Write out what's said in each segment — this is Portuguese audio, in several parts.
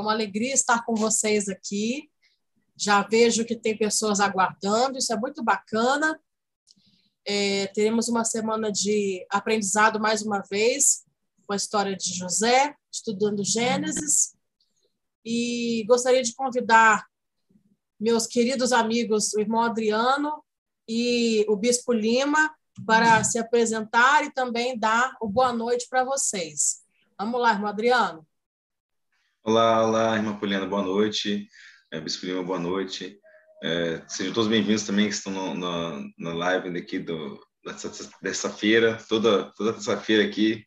É uma alegria estar com vocês aqui. Já vejo que tem pessoas aguardando, isso é muito bacana. É, teremos uma semana de aprendizado mais uma vez com a história de José, estudando Gênesis. E gostaria de convidar meus queridos amigos, o irmão Adriano e o Bispo Lima, para se apresentar e também dar o boa noite para vocês. Vamos lá, irmão Adriano. Olá, olá, irmã Poliana, boa noite. É, Bispo Lima, boa noite. É, sejam todos bem-vindos também que estão na, live daqui do, dessa, dessa feira, toda, toda terça-feira aqui,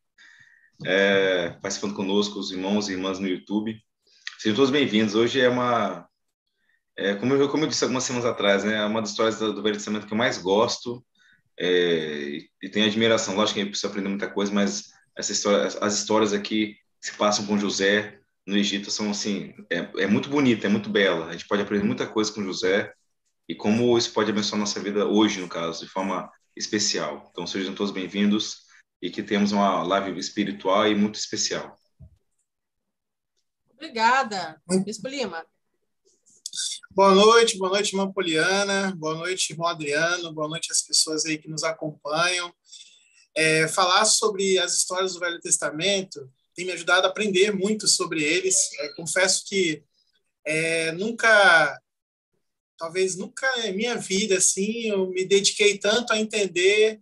é, participando conosco, os irmãos e irmãs no YouTube. Sejam todos bem-vindos. Hoje é uma, é, como, eu, como eu disse algumas semanas atrás, né, é uma das histórias do, do Velho Testamento que eu mais gosto é, e, e tenho admiração. Lógico que a gente precisa aprender muita coisa, mas essa história, as histórias aqui se passam com José, no Egito são assim é, é muito bonita, é muito bela. A gente pode aprender muita coisa com José e como isso pode abençoar nossa vida hoje, no caso, de forma especial. Então sejam todos bem-vindos e que temos uma live espiritual e muito especial. Obrigada, Bispo Lima. Boa noite, boa noite, irmã Poliana, boa noite, irmão Adriano, boa noite às pessoas aí que nos acompanham. É, falar sobre as histórias do Velho Testamento tem me ajudado a aprender muito sobre eles. Confesso que é, nunca, talvez nunca em minha vida, assim, eu me dediquei tanto a entender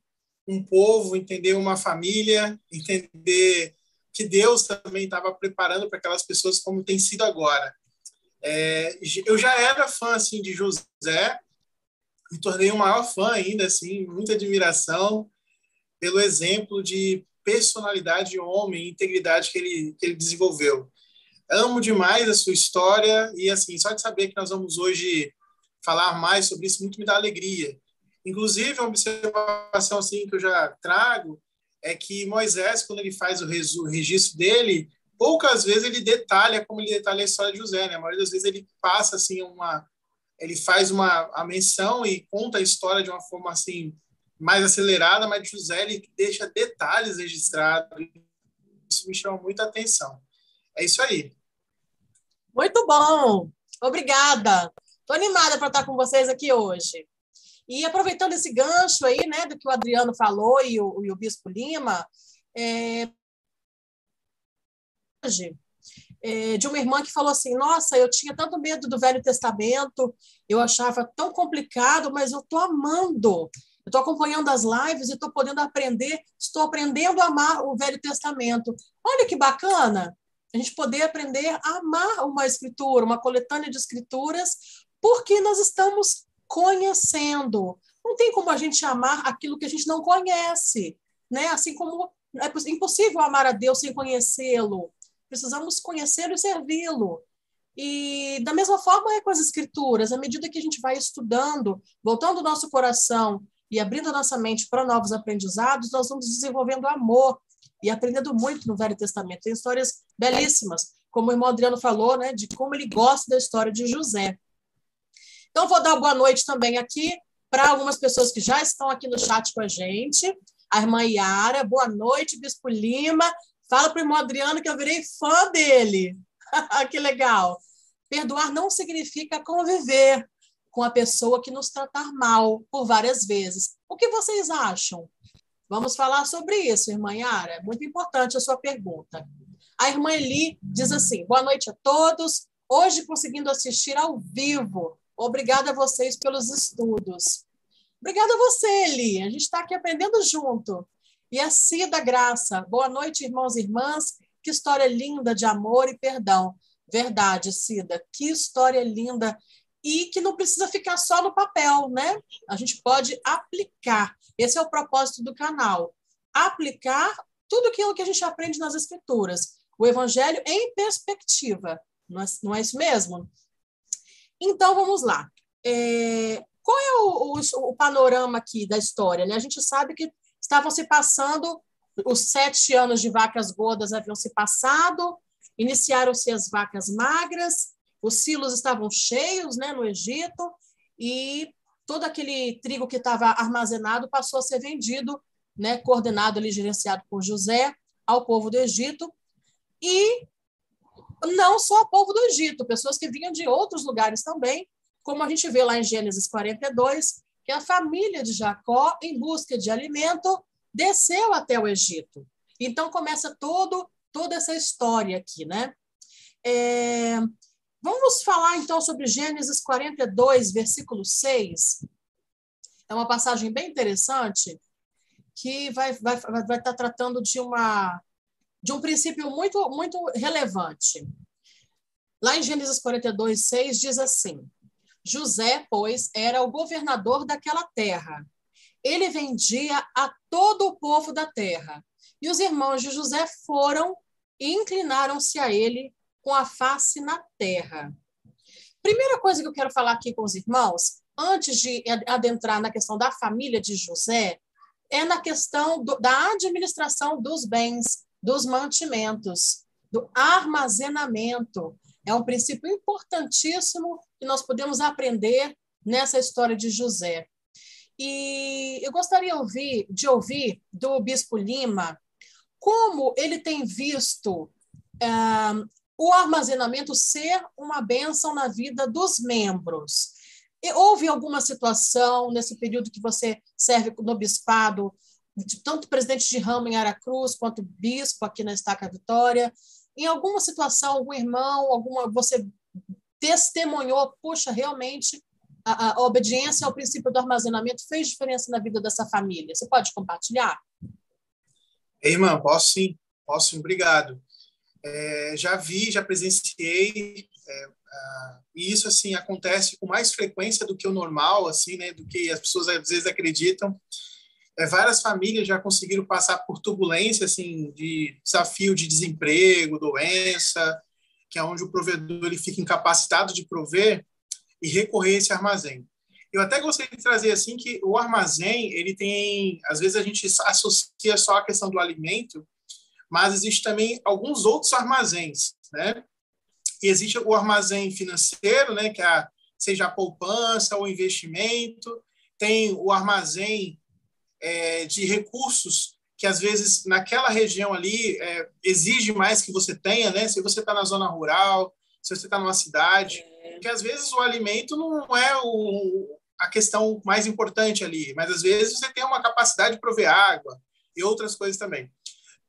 um povo, entender uma família, entender que Deus também estava preparando para aquelas pessoas como tem sido agora. É, eu já era fã assim de José, me tornei o maior fã ainda, assim, muita admiração pelo exemplo de personalidade de homem, integridade que ele, que ele desenvolveu. Amo demais a sua história e, assim, só de saber que nós vamos hoje falar mais sobre isso, muito me dá alegria. Inclusive, uma observação assim que eu já trago é que Moisés, quando ele faz o registro dele, poucas vezes ele detalha como ele detalha a história de José, né? A maioria das vezes ele passa assim uma ele faz uma a menção e conta a história de uma forma assim mais acelerada, mas ele deixa detalhes registrados. Isso me chama muita atenção. É isso aí. Muito bom. Obrigada. Estou animada para estar com vocês aqui hoje. E aproveitando esse gancho aí, né, do que o Adriano falou e o, e o Bispo Lima, é, é, de uma irmã que falou assim: Nossa, eu tinha tanto medo do Velho Testamento, eu achava tão complicado, mas eu estou amando. Estou acompanhando as lives e estou podendo aprender, estou aprendendo a amar o Velho Testamento. Olha que bacana a gente poder aprender a amar uma escritura, uma coletânea de escrituras, porque nós estamos conhecendo. Não tem como a gente amar aquilo que a gente não conhece, né? Assim como é impossível amar a Deus sem conhecê-lo. Precisamos conhecê-lo e servi-lo. E da mesma forma é com as escrituras, à medida que a gente vai estudando, voltando o nosso coração e abrindo a nossa mente para novos aprendizados, nós vamos desenvolvendo amor e aprendendo muito no Velho Testamento. Tem histórias belíssimas, como o irmão Adriano falou, né, de como ele gosta da história de José. Então, vou dar boa noite também aqui para algumas pessoas que já estão aqui no chat com a gente. A irmã Yara, boa noite, Bispo Lima. Fala para o irmão Adriano que eu virei fã dele. que legal. Perdoar não significa conviver, com a pessoa que nos tratar mal por várias vezes. O que vocês acham? Vamos falar sobre isso, irmã Yara. É muito importante a sua pergunta. A irmã Eli diz assim: boa noite a todos. Hoje conseguindo assistir ao vivo. Obrigada a vocês pelos estudos. Obrigada a você, Eli. A gente está aqui aprendendo junto. E a Cida Graça. Boa noite, irmãos e irmãs. Que história linda de amor e perdão. Verdade, Cida. Que história linda e que não precisa ficar só no papel, né? A gente pode aplicar. Esse é o propósito do canal. Aplicar tudo aquilo que a gente aprende nas escrituras. O evangelho em perspectiva. Não é, não é isso mesmo? Então, vamos lá. É, qual é o, o, o, panorama aqui da história? Né? A gente sabe que estavam se passando, os sete anos de vacas gordas haviam se passado, iniciaram-se as vacas magras, os silos estavam cheios né, no Egito e todo aquele trigo que estava armazenado passou a ser vendido, né, coordenado ali, gerenciado por José, ao povo do Egito. E não só o povo do Egito, pessoas que vinham de outros lugares também, como a gente vê lá em Gênesis 42, que a família de Jacó, em busca de alimento, desceu até o Egito. Então começa todo, toda essa história aqui, né? É, vamos falar então sobre Gênesis 42, versículo 6. É uma passagem bem interessante que vai, vai, vai estar tratando de, uma, de um princípio muito, muito relevante. Lá em Gênesis 42, 6 diz assim: José, pois, era o governador daquela terra. Ele vendia a todo o povo da terra. E os irmãos de José foram e inclinaram-se a ele com a face na terra. Primeira coisa que eu quero falar aqui com os irmãos, antes de adentrar na questão da família de José, é na questão do, da administração dos bens, dos mantimentos, do armazenamento. É um princípio importantíssimo que nós podemos aprender nessa história de José. E eu gostaria ouvir, de ouvir do Bispo Lima como ele tem visto uh, o armazenamento ser uma bênção na vida dos membros. E houve alguma situação nesse período que você serve no bispado, tanto presidente de ramo em Aracruz quanto bispo aqui na Estaca Vitória, em alguma situação, algum irmão, alguma você testemunhou, puxa, realmente a, a, obediência ao princípio do armazenamento fez diferença na vida dessa família. Você pode compartilhar? Irmã, posso sim, posso sim, obrigado. É, já vi, já presenciei, é, e isso assim acontece com mais frequência do que o normal, assim, né, do que as pessoas às vezes acreditam. É, várias famílias já conseguiram passar por turbulência, assim, de desafio de desemprego, doença, que é onde o provedor ele fica incapacitado de prover e recorrer a esse armazém. Eu até gostaria de trazer assim que o armazém, ele tem, às vezes a gente associa só a questão do alimento, mas existe também alguns outros armazéns, né? Existe o armazém financeiro, né, que é seja a poupança ou investimento, tem o armazém é, de recursos que às vezes naquela região ali é, exige mais que você tenha, né? Se você está na zona rural, se você está numa cidade, é. que às vezes o alimento não é o, a questão mais importante ali, mas às vezes você tem uma capacidade de prover água e outras coisas também.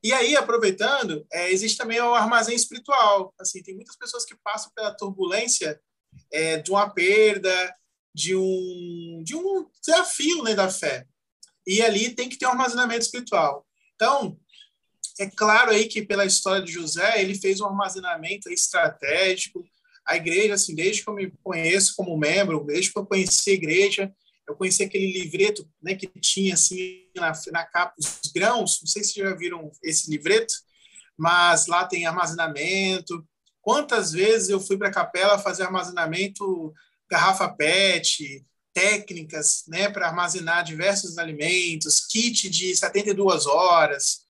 E aí, aproveitando, é, existe também o armazém espiritual. Assim, tem muitas pessoas que passam pela turbulência é, de uma perda, de um, de um desafio né, da fé e ali tem que ter um armazenamento espiritual. Então, é claro aí que pela história de José, ele fez um armazenamento estratégico. A igreja, assim, desde que eu me conheço como membro, desde que eu conheci a igreja, eu conheci aquele livreto né, que tinha assim na, na capa os grãos, não sei se já viram esse livreto, mas lá tem armazenamento. Quantas vezes eu fui para a capela fazer armazenamento garrafa PET, técnicas né, para armazenar diversos alimentos, kit de 72 horas.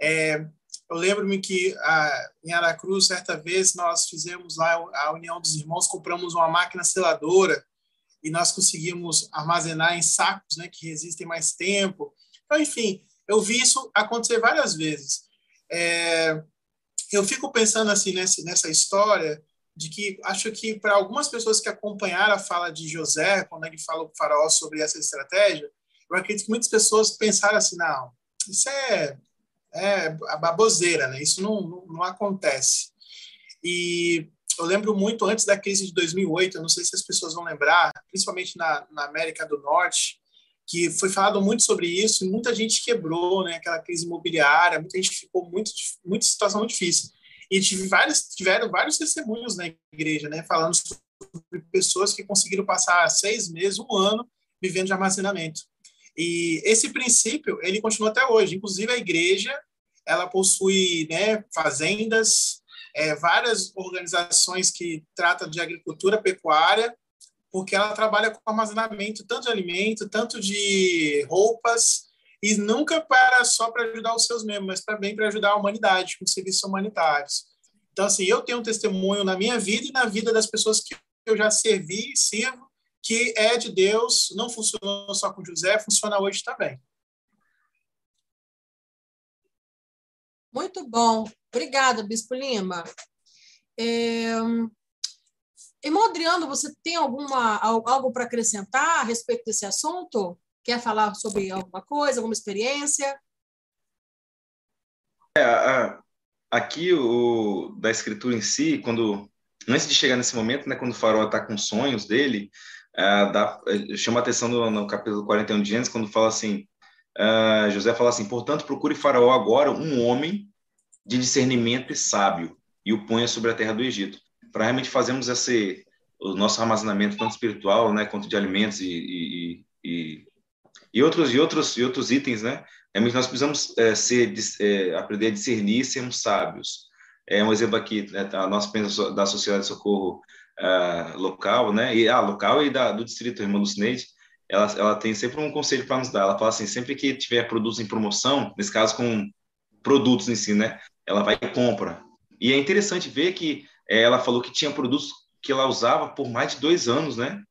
É, eu lembro-me que a, em Aracruz, certa vez, nós fizemos lá a União dos Irmãos, compramos uma máquina seladora e nós conseguimos armazenar em sacos né, que resistem mais tempo. Então, enfim, eu vi isso acontecer várias vezes. É, eu fico pensando assim nessa, nessa história de que acho que para algumas pessoas que acompanharam a fala de José, quando ele falou para o faraó sobre essa estratégia, eu acredito que muitas pessoas pensaram assim, não, isso é, é a baboseira, né? isso não, não, não acontece. E eu lembro muito antes da crise de 2008, eu não sei se as pessoas vão lembrar, principalmente na, na América do Norte, que foi falado muito sobre isso, e muita gente quebrou, né, aquela crise imobiliária, muita gente ficou muito, muita situação muito difícil. E tive vários, tiveram vários testemunhos na igreja, né, falando sobre pessoas que conseguiram passar seis meses, um ano, vivendo de armazenamento. E esse princípio, ele continua até hoje. Inclusive, a igreja, ela possui né, fazendas, é, várias organizações que tratam de agricultura pecuária, porque ela trabalha com armazenamento tanto de alimento, tanto de roupas, e nunca para só para ajudar os seus membros, mas também para ajudar a humanidade com serviços humanitários. Então, assim, eu tenho um testemunho na minha vida e na vida das pessoas que eu já servi e sirvo, que é de Deus, não funcionou só com José, funciona hoje também. Muito bom. Obrigada, Bispo Lima. É... Irmão Adriano, você tem alguma, algo para acrescentar a respeito desse assunto? Quer falar sobre alguma coisa, alguma experiência? É, aqui, o, da escritura em si, quando antes de chegar nesse momento, né, quando o farol está com sonhos dele, é, dá, é, chama atenção no, no, capítulo 41 de Gênesis, quando fala assim, é, José fala assim, portanto, procure faraó agora um homem de discernimento e sábio, e o ponha sobre a terra do Egito, para realmente fazermos esse, o nosso armazenamento tanto espiritual, né, quanto de alimentos e, e, e, e outros, e, outros, e outros itens, né, realmente nós precisamos é, ser, é, aprender a discernir sermos sábios. É um exemplo aqui, né, a nossa pensa da Sociedade de Socorro uh, local, né, e, ah, local e da, do distrito, irmã Lucineide, ela, ela tem sempre um conselho para nos dar. Ela fala assim, sempre que tiver produtos em promoção, nesse caso com produtos em si, né, ela vai e compra. E é interessante ver que ela falou que tinha produtos que ela usava por mais de dois anos, né?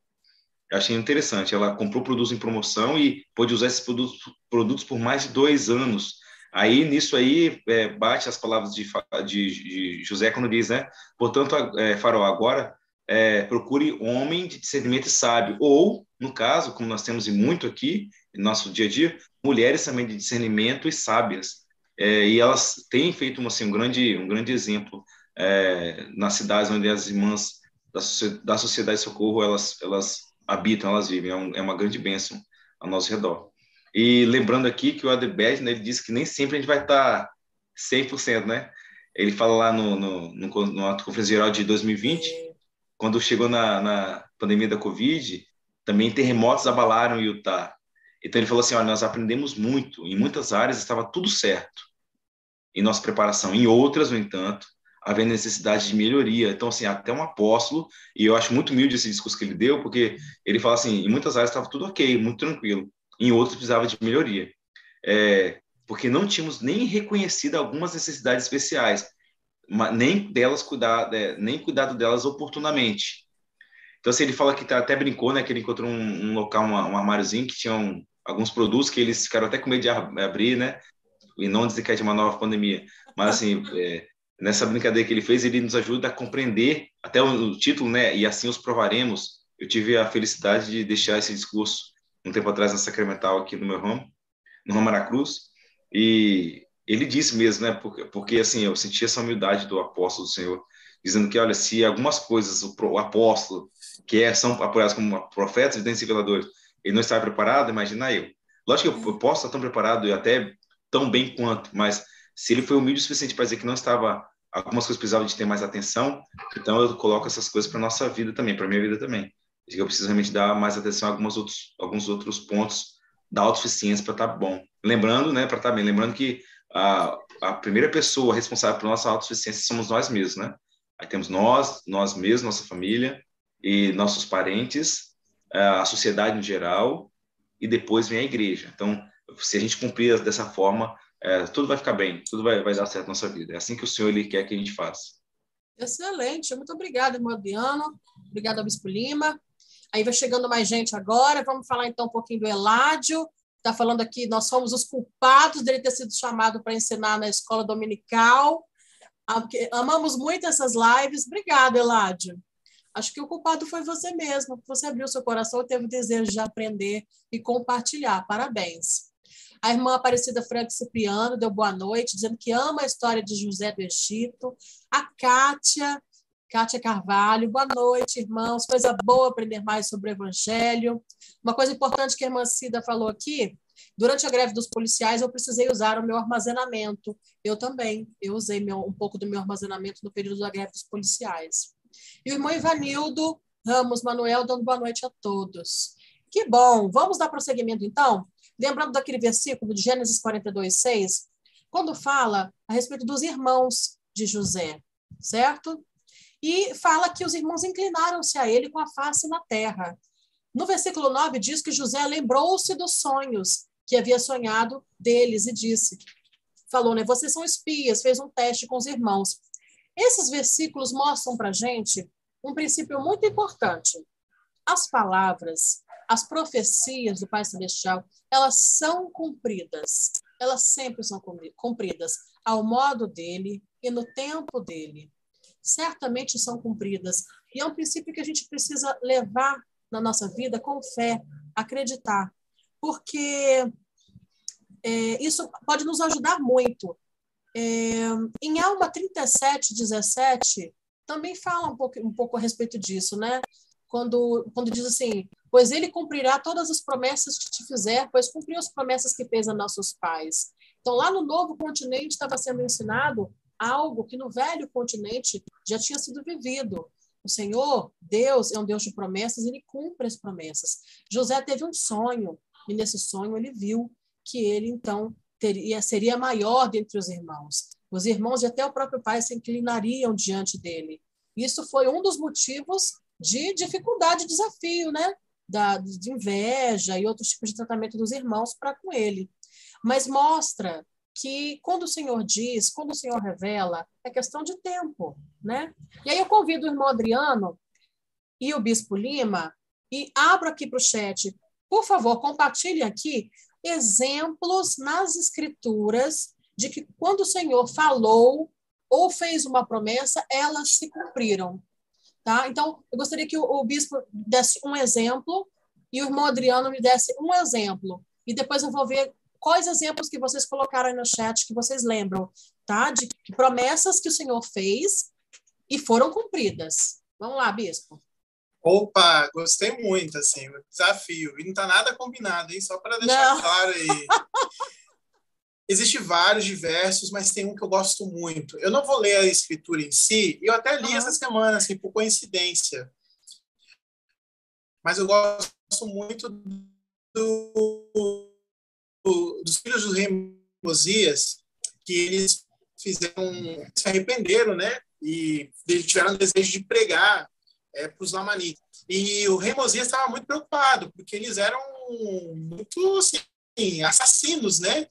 Eu achei interessante. Ela comprou produtos em promoção e pôde usar esses produtos, produtos por mais de dois anos. Aí, nisso aí, é, bate as palavras de, de, de, José quando diz, né? Portanto, é, Farol, agora é, procure homem de discernimento sábio. Ou, no caso, como nós temos muito aqui, no nosso dia a dia, mulheres também de discernimento e sábias. É, e elas têm feito assim, um, grande, um grande exemplo é, nas cidades onde as irmãs da, da sociedade de socorro elas, elas habitam, elas vivem. É, um, é uma grande bênção ao nosso redor. E lembrando aqui que o Adebed, né, ele disse que nem sempre a gente vai estar 100%, né? Ele fala lá no, no, no, no ato conferência geral de 2020, quando chegou na, na pandemia da Covid, também terremotos abalaram Utah. Então ele falou assim, olha, nós aprendemos muito, em muitas áreas estava tudo certo em nossa preparação, em outras, no entanto, havia necessidade de melhoria. Então, assim, até um apóstolo, e eu acho muito humilde esse discurso que ele deu, porque ele fala assim, em muitas áreas estava tudo ok, muito tranquilo, em outras precisava de melhoria. É, porque não tínhamos nem reconhecido algumas necessidades especiais, nem delas cuidar, é, nem cuidado delas oportunamente. Então, assim, ele fala que tá, até brincou, né, que ele encontrou um, um local, um, um armáriozinho que tinha alguns produtos que eles ficaram até com medo de abrir, né, e não dizer que é de uma nova pandemia. Mas, assim, é, nessa brincadeira que ele fez, ele nos ajuda a compreender até o, título, né? E assim os provaremos. Eu tive a felicidade de deixar esse discurso um tempo atrás na Sacramental aqui no meu ramo, no Ramo Aracruz, e ele disse mesmo, né? Porque, porque assim, eu senti essa humildade do apóstolo do Senhor, dizendo que, olha, se algumas coisas o, o apóstolo, que é, são apoiados como profetas, e reveladores, ele não está preparado, imagina eu. Lógico que eu, eu posso estar tão preparado e até tão bem quanto, mas se ele foi humilde o suficiente para dizer que não estava, algumas coisas precisavam de ter mais atenção, então eu coloco essas coisas para nossa vida também, para minha vida também. Eu preciso realmente dar mais atenção a alguns outros, alguns outros pontos da autossuficiência para estar tá bom. Lembrando, né, para estar tá bem, lembrando que a, a primeira pessoa responsável por nossa autossuficiência somos nós mesmos, né? Aí temos nós, nós mesmos, nossa família e nossos parentes, a sociedade em geral, e depois vem a igreja. Então, se a gente cumprir dessa forma, é, tudo vai ficar bem, tudo vai, vai dar certo na nossa vida. É assim que o Senhor ele quer que a gente faça. Excelente, muito obrigada, irmão Adriano. Obrigada, Bispo Lima. Aí vai chegando mais gente agora. Vamos falar então um pouquinho do Eládio. Está falando aqui, nós somos os culpados dele ter sido chamado para ensinar na escola dominical. Amamos muito essas lives. Obrigada, Eládio. Acho que o culpado foi você mesmo. Você abriu seu coração e teve o desejo de aprender e compartilhar. Parabéns. A irmã Aparecida Franco Cipriano deu boa noite, dizendo que ama a história de José do Egito. A Kátia, Kátia Carvalho, boa noite, irmãos. Coisa boa aprender mais sobre o Evangelho. Uma coisa importante que a irmã Cida falou aqui, durante a greve dos policiais, eu precisei usar o meu armazenamento. Eu também, eu usei meu, um pouco do meu armazenamento no período da greve dos policiais. E o irmão Ivanildo Ramos Manuel dando boa noite a todos. Que bom! Vamos dar prosseguimento, então? Lembrando daquele versículo de Gênesis 42, 6, quando fala a respeito dos irmãos de José, certo? E fala que os irmãos inclinaram-se a ele com a face na terra. No versículo 9 diz que José lembrou-se dos sonhos que havia sonhado deles e disse: falou, né? Vocês são espias, fez um teste com os irmãos. Esses versículos mostram para gente um princípio muito importante. As palavras as profecias do Pai Celestial, elas são cumpridas. Elas sempre são cumpridas ao modo dele e no tempo dele. certamente são cumpridas. E é um princípio que a gente precisa levar na nossa vida com fé, acreditar, porque é, isso pode nos ajudar muito. É, em Alma 37, 17, também fala um pouco, um pouco a respeito disso, né? Quando, quando diz assim: Pois ele cumprirá todas as promessas que te fizer, pois cumpriu as promessas que fez a nossos pais. Então, lá no novo continente estava sendo ensinado algo que no velho continente já tinha sido vivido. O Senhor, Deus, é um Deus de promessas, ele cumpre as promessas. José teve um sonho, e nesse sonho ele viu que ele, então, teria, seria maior dentre os irmãos. Os irmãos e até o próprio pai se inclinariam diante dele. Isso foi um dos motivos de dificuldade, desafio, né? Da, de inveja e outros tipos de tratamento dos irmãos para com ele. Mas mostra que quando o Senhor diz, quando o Senhor revela, é questão de tempo, né? E aí eu convido o irmão Adriano e o Bispo Lima e abro aqui para o chat. Por favor, compartilhe aqui exemplos nas escrituras de que quando o Senhor falou ou fez uma promessa, elas se cumpriram. Tá? Então, eu gostaria que o, o bispo desse um exemplo e o irmão Adriano me desse um exemplo. E depois eu vou ver quais exemplos que vocês colocaram aí no chat que vocês lembram, tá? De promessas que o Senhor fez e foram cumpridas. Vamos lá, bispo. Opa, gostei muito, assim, o desafio. E não está nada combinado, hein? Só para deixar não. claro aí. Existem vários diversos, mas tem um que eu gosto muito. Eu não vou ler a escritura em si, eu até li uhum. essa semana, assim, por coincidência. Mas eu gosto muito do, do, dos filhos do rei Mosias, que eles fizeram, se arrependeram, né? E tiveram desejo de pregar é, para os lamanitas. E o rei Mosias estava muito preocupado, porque eles eram muito assim, assassinos, né?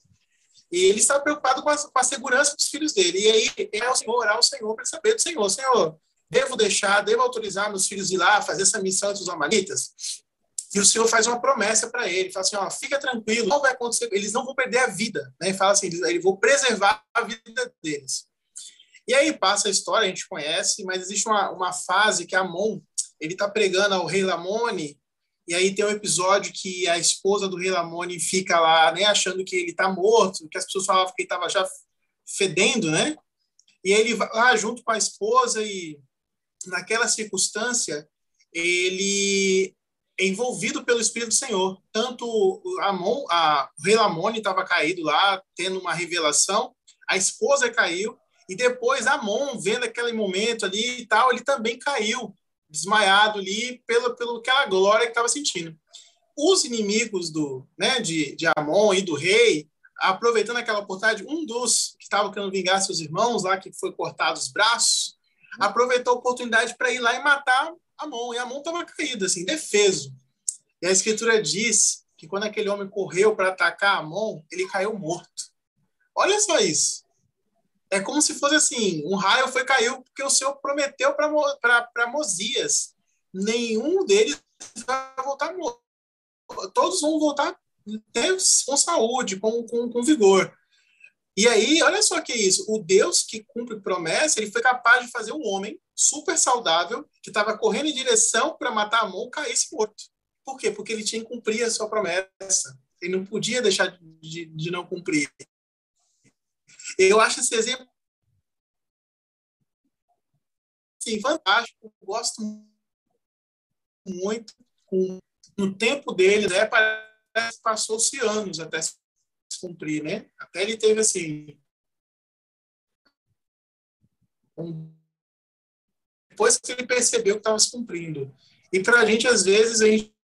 E ele estava preocupado com a, com a, segurança dos filhos dele. E aí é o Senhor orar ao Senhor para saber do Senhor: Senhor, devo deixar, devo autorizar meus filhos ir lá fazer essa missão entre os amalequitas? E o Senhor faz uma promessa para ele, fala assim, ó, fica tranquilo, não vai acontecer, eles não vão perder a vida, né? Fala assim, ele vou preservar a vida deles. E aí passa a história, a gente conhece, mas existe uma, uma fase que Amon, ele está pregando ao rei Lamone, e aí tem um episódio que a esposa do rei Lamone fica lá, né, achando que ele está morto, que as pessoas falavam que ele estava já fedendo, né? E ele vai lá junto com a esposa e naquela circunstância ele é envolvido pelo Espírito do Senhor. Tanto Amon, a, rei Lamone estava caído lá, tendo uma revelação, a esposa caiu, e depois Amon, vendo aquele momento ali e tal, ele também caiu, desmaiado ali, pela, pela aquela glória que estava sentindo. Os inimigos do, né, de, de Amon e do rei, aproveitando aquela oportunidade, um dos que estava querendo vingar seus irmãos lá, que foi cortado os braços, aproveitou a oportunidade para ir lá e matar Amon. E Amon estava caído, assim, defeso. E a escritura diz que quando aquele homem correu para atacar Amon, ele caiu morto. Olha só isso é como se fosse assim: um raio foi caiu porque o Senhor prometeu para Mosias. Nenhum deles vai voltar morto. Todos vão voltar com saúde, com, com, com vigor. E aí, olha só que é isso: o Deus que cumpre promessa, ele foi capaz de fazer um homem super saudável, que estava correndo em direção para matar a mão, caísse morto. Por quê? Porque ele tinha que cumprir a sua promessa. Ele não podia deixar de, de não cumprir. Eu acho esse exemplo sim, fantástico. Gosto muito. No tempo dele, né, parece passou-se anos até se cumprir, né? Até ele teve assim. Depois que ele percebeu que estava se cumprindo. E para a gente, às vezes, a gente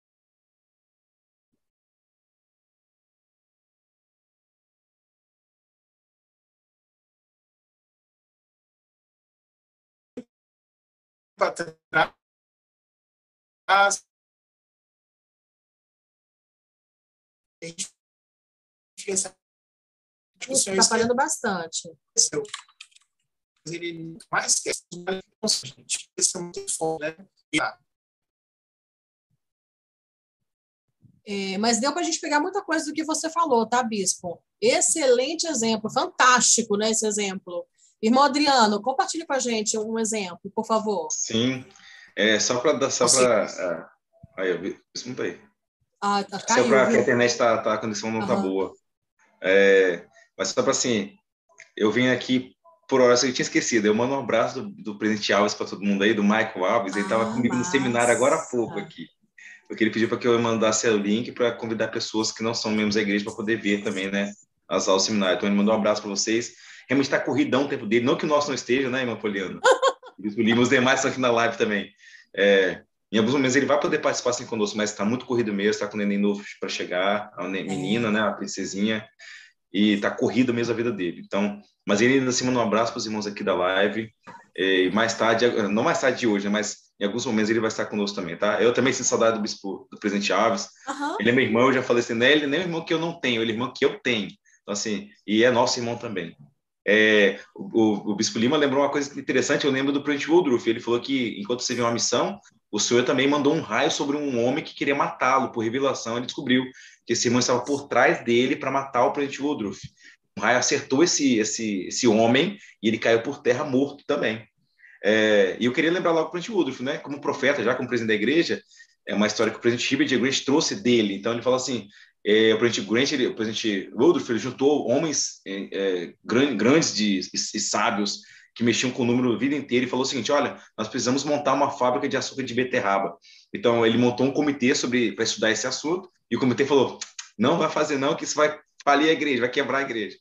para trás. A gente fica Está falando bastante. Ele mais quer gente. Esse é muito foda, né? É, mas deu para a gente pegar muita coisa do que você falou, tá, Bispo? Excelente exemplo, fantástico, né, esse exemplo. Irmão Adriano, compartilhe com a gente um exemplo, por favor. Sim. É, só para dar. Só para. Uh, aí, eu vi. Desculpa aí. Ah, tá, caiu, só para a internet tá, tá, a condição não uhum. tá boa. É, mas só para assim, eu vim aqui por hora, eu tinha esquecido. Eu mando um abraço do, do presidente Alves para todo mundo aí, do Michael Alves. ele estava ah, comigo no seminário agora há pouco aqui. Porque ele pediu para que eu mandasse o link para convidar pessoas que não são membros da igreja para poder ver também, né? As aulas do seminário. Então ele mandou um abraço para vocês. Realmente está corridão o tempo dele. Não que o nosso não esteja, né, irmã Poliana? E os demais estão aqui na live também. É, em alguns momentos ele vai poder participar assim conosco, mas está muito corrido mesmo, está com o neném novo para chegar, a menina, né, a princesinha, e está corrido mesmo a vida dele. Então, mas ele ainda assim manda um abraço para os irmãos aqui da live, e mais tarde, não mais tarde de hoje, né, mas em alguns momentos ele vai estar conosco também, tá? Eu também sinto saudade do bispo, do presidente Alves. Uhum. Ele é meu irmão, eu já falei assim, não é ele nem é irmão que eu não tenho, ele é irmão que eu tenho. Então, assim, e é nosso irmão também. É, o, o, Bispo Lima lembrou uma coisa interessante, eu lembro do Presidente Woodruff, ele falou que enquanto você viu uma missão, o Senhor também mandou um raio sobre um homem que queria matá-lo, por revelação, ele descobriu que esse irmão estava por trás dele para matar o Presidente Woodruff. O raio acertou esse, esse, esse homem e ele caiu por terra morto também. É, e eu queria lembrar logo o Presidente Woodruff, né, como profeta, já como presidente da igreja, é uma história que o presidente Hubert Grant trouxe dele. Então ele falou assim: é, o presidente Grant, ele, o presidente Woodruff, ele juntou homens é, é grandes de, e, e, sábios que mexiam com o número a vida inteira e falou o seguinte: olha, nós precisamos montar uma fábrica de açúcar de beterraba. Então ele montou um comitê sobre para estudar esse assunto e o comitê falou: não vai fazer não, que isso vai falir a igreja, vai quebrar a igreja.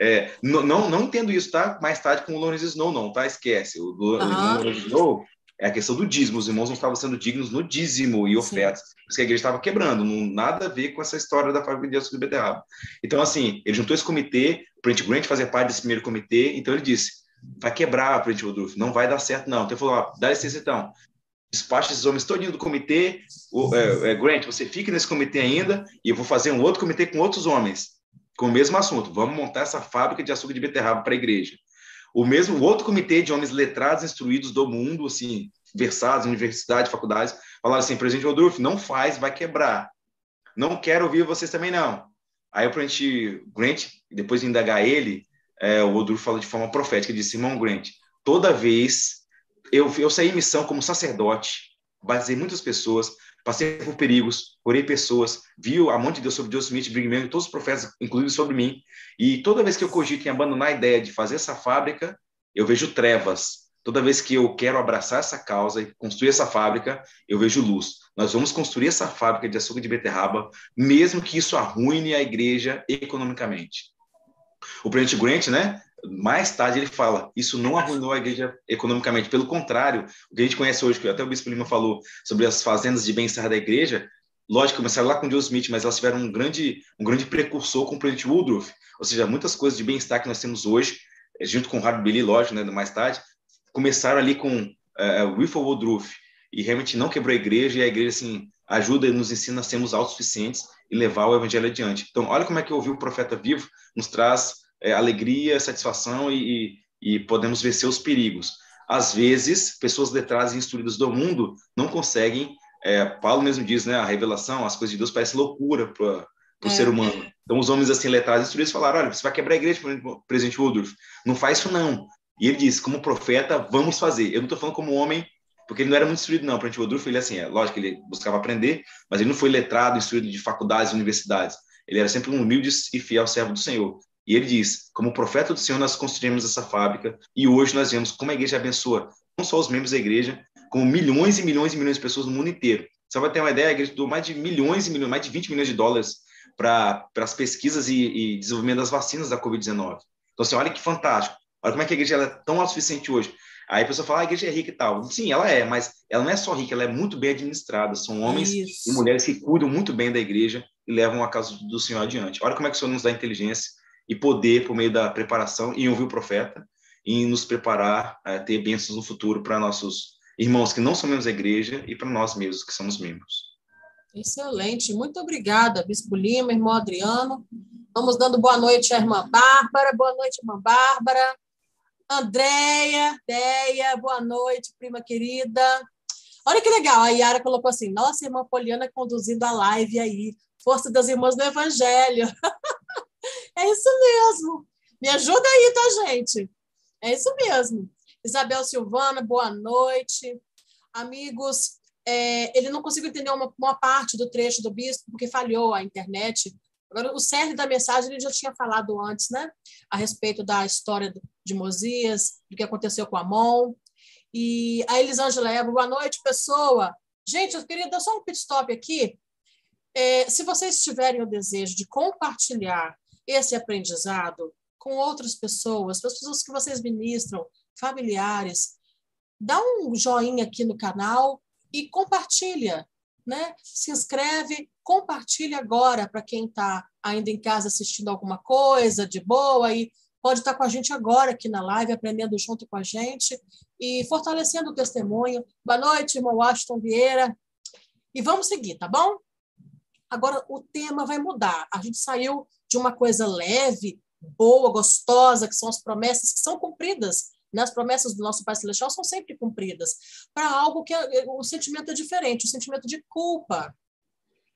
É, não, não, não entendo isso, tá? Mais tarde com o Lawrence Snow, não, tá? Esquece. O, o Lawrence Snow é a questão do dízimo. Os irmãos não estavam sendo dignos no dízimo e ofertas. Por isso que a igreja estava quebrando. Não, nada a ver com essa história da fábrica de açúcar de beterraba. Então, assim, ele juntou esse comitê, o Print Grant fazia parte desse primeiro comitê, então ele disse, vai quebrar a Print Woodruff, não vai dar certo não. Então ele falou, ó, dá licença então, despacha esses homens todinho do comitê, o, é, é, Grant, você fique nesse comitê ainda, e eu vou fazer um outro comitê com outros homens, com o mesmo assunto. Vamos montar essa fábrica de açúcar de beterraba para a igreja. O mesmo outro comitê de homens letrados, instruídos do mundo, assim, versados em universidade, faculdades, falaram assim, presidente Rodolfo, não faz, vai quebrar. Não quero ouvir vocês também não. Aí o presidente Grant, depois de indagar ele, é, o Rodolfo falou de forma profética, disse, irmão Grant, toda vez eu, eu saí em missão como sacerdote, batizei muitas pessoas, passei por perigos, orei pessoas, vi a mão de Deus sobre Deus Smith, Brigham todos os profetas, inclusive sobre mim. E toda vez que eu cogito em abandonar a ideia de fazer essa fábrica, eu vejo trevas. Toda vez que eu quero abraçar essa causa e construir essa fábrica, eu vejo luz. Nós vamos construir essa fábrica de açúcar de beterraba, mesmo que isso arruine a igreja economicamente. O presidente Grant, né, mais tarde ele fala, isso não arruinou a igreja economicamente, pelo contrário, o que a gente conhece hoje, que até o Bispo Lima falou sobre as fazendas de bem-estar da igreja, lógico, começaram lá com Joe Smith, mas elas tiveram um grande, um grande precursor com o presidente Woodruff, ou seja, muitas coisas de bem-estar que nós temos hoje, eh, junto com o Harvey Billy, lógico, né, mais tarde, começaram ali com uh, Wilford Woodruff, e realmente não quebrou a igreja, e a igreja, assim, ajuda e nos ensina a sermos autossuficientes e levar o evangelho adiante. Então, olha como é que ouvir o profeta vivo nos traz é, alegria, satisfação e, e, e, podemos vencer os perigos. Às vezes, pessoas letradas e instruídas do mundo não conseguem. É, Paulo mesmo diz, né? A revelação, as coisas de Deus parecem loucura para o é. ser humano. Então, os homens assim letrados e instruídos falaram: olha, você vai quebrar a igreja, presidente Woodruff. Não faz isso, não. E ele disse: como profeta, vamos fazer. Eu não estou falando como homem porque ele não era muito instruído, não. Para o Woodruff, ele assim, é lógico que ele buscava aprender, mas ele não foi letrado, instruído de faculdades e universidades. Ele era sempre um humilde e fiel servo do Senhor. E ele diz: como profeta do Senhor, nós construímos essa fábrica e hoje nós vemos como a igreja abençoa não só os membros da igreja, como milhões e milhões e milhões de pessoas no mundo inteiro. Você vai ter uma ideia, a igreja doou mais de milhões e milhões, mais de 20 milhões de dólares para as pesquisas e, e, desenvolvimento das vacinas da Covid-19. Então, assim, olha que fantástico. Olha como é que a igreja é tão autossuficiente hoje. Aí a pessoa fala, ah, a igreja é rica e tal. Sim, ela é, mas ela não é só rica, ela é muito bem administrada. São homens Isso. e mulheres que cuidam muito bem da igreja e levam a casa do Senhor adiante. Olha como é que o Senhor nos dá inteligência e poder, por meio da preparação, e ouvir o profeta, e nos preparar a ter bênçãos no futuro para nossos irmãos que não são membros da igreja e para nós mesmos que somos membros. Excelente, muito obrigada, Bispo Lima, irmão Adriano. Vamos dando boa noite à irmã Bárbara, boa noite, irmã Bárbara. Andréia, Deia, boa noite, prima querida. Olha que legal, a Yara colocou assim: nossa, irmã Poliana conduzindo a live aí, força das irmãs do Evangelho. É isso mesmo. Me ajuda aí, tá, gente? É isso mesmo. Isabel Silvana, boa noite. Amigos, é, ele não conseguiu entender uma, uma, parte do trecho do bispo porque falhou a internet. Agora, o cerne da mensagem ele já tinha falado antes, né? A respeito da história de Mosias, do que aconteceu com Amon. E a Elisângela Eva, boa noite, pessoa. Gente, eu queria dar só um pit stop aqui. É, se vocês tiverem o desejo de compartilhar esse aprendizado com outras pessoas, para as pessoas que vocês ministram, familiares, dá um joinha aqui no canal e compartilha, né? Se inscreve, compartilha agora para quem está ainda em casa assistindo alguma coisa de boa e pode estar tá com a gente agora aqui na live, aprendendo junto com a gente e fortalecendo o testemunho. Boa noite, irmão Washington Vieira. E vamos seguir, tá bom? Agora o tema vai mudar. A gente saiu de uma coisa leve, boa, gostosa, que são as promessas que são cumpridas nas promessas do nosso Pai Celestial são sempre cumpridas, para algo que é, o sentimento é diferente, o sentimento de culpa.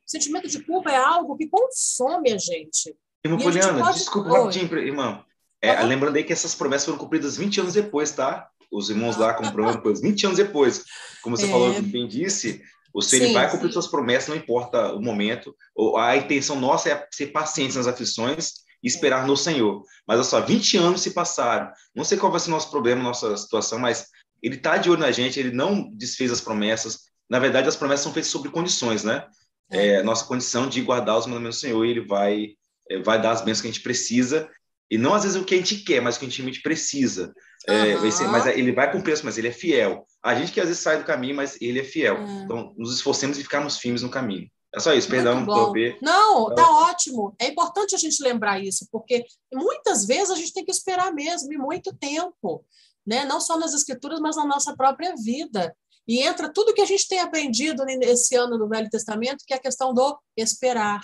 O sentimento de culpa é algo que consome a gente. Irmã Poliana, pode... desculpa Oi. rapidinho, irmão. É, uhum. Lembrando aí que essas promessas foram cumpridas 20 anos depois, tá? Os irmãos lá comprando depois, 20 anos depois. Como você é... falou, bem disse, o Senhor sim, vai cumprir sim. suas promessas, não importa o momento. A intenção nossa é ser pacientes nas aflições e esperar no Senhor. Mas olha só, 20 anos se passaram. Não sei qual vai ser o nosso problema, nossa situação, mas ele está de olho na gente, ele não desfez as promessas. Na verdade, as promessas são feitas sobre condições, né? É, é nossa condição de guardar os mandamentos do Senhor, e ele vai, é, vai dar as bênçãos que a gente precisa. E não às vezes o que a gente quer, mas o que a gente precisa. É, uhum. mas ele vai cumprir mas ele é fiel. A gente que às vezes sai do caminho, mas ele é fiel. É. Então, nos esforcemos e ficarmos firmes no caminho. É só isso, perdão, interromper. Não, tá ótimo. É importante a gente lembrar isso, porque muitas vezes a gente tem que esperar mesmo, e muito tempo, né? Não só nas escrituras, mas na nossa própria vida. E entra tudo que a gente tem aprendido nesse ano do Velho Testamento, que é a questão do esperar,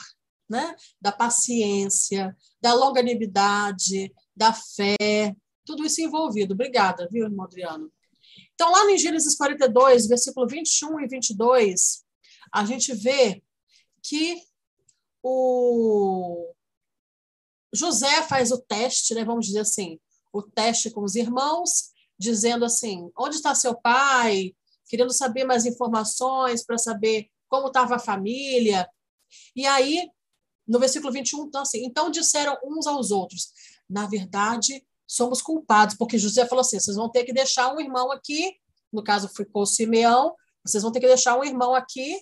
né? Da paciência, da longanimidade, da fé, tudo isso envolvido. Obrigada, viu, irmão Adriano? Então, lá em Gênesis 42, versículo 21 e 22, a gente vê que o José faz o teste, né, vamos dizer assim, o teste com os irmãos, dizendo assim: onde está seu pai? Querendo saber mais informações para saber como estava a família. E aí, no versículo 21, então, assim, então disseram uns aos outros: na verdade, somos culpados, porque José falou assim: vocês vão ter que deixar um irmão aqui, no caso ficou Simeão, vocês vão ter que deixar um irmão aqui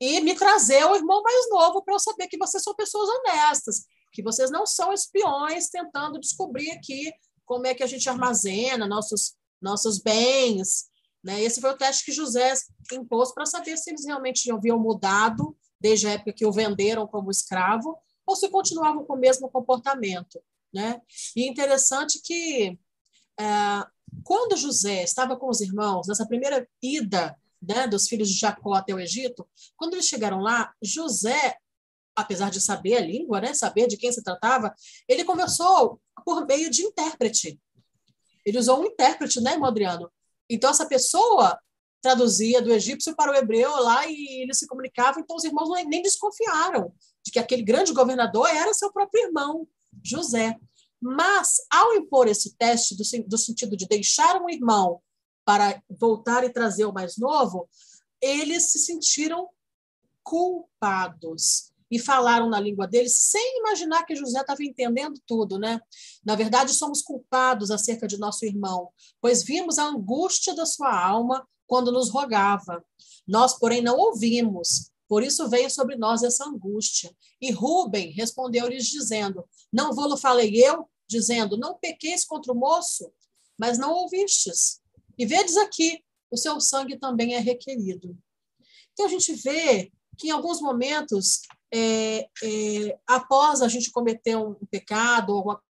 e me trazer o irmão mais novo para eu saber que vocês são pessoas honestas, que vocês não são espiões tentando descobrir aqui como é que a gente armazena nossos, nossos bens. Né? Esse foi o teste que José impôs para saber se eles realmente haviam mudado desde a época que o venderam como escravo ou se continuavam com o mesmo comportamento. Né? E interessante que é, quando José estava com os irmãos, nessa primeira ida né, dos filhos de Jacó até o Egito, quando eles chegaram lá, José, apesar de saber a língua, né, saber de quem se tratava, ele conversou por meio de intérprete. Ele usou um intérprete, né, Adriano? Então, essa pessoa traduzia do egípcio para o hebreu lá e eles se comunicavam, então os irmãos nem desconfiaram de que aquele grande governador era seu próprio irmão, José. Mas, ao impor esse teste do, do sentido de deixar um irmão para voltar e trazer o mais novo, eles se sentiram culpados e falaram na língua deles sem imaginar que José estava entendendo tudo, né? Na verdade, somos culpados acerca de nosso irmão, pois vimos a angústia da sua alma quando nos rogava. Nós, porém, não ouvimos, por isso veio sobre nós essa angústia. E Rubem respondeu-lhes dizendo: Não vou-lo falei eu, dizendo: Não pequeis contra o moço, mas não ouvistes. E vedes aqui, o seu sangue também é requerido. Então, a gente vê que, em alguns momentos, é, é, após a gente cometer um pecado ou alguma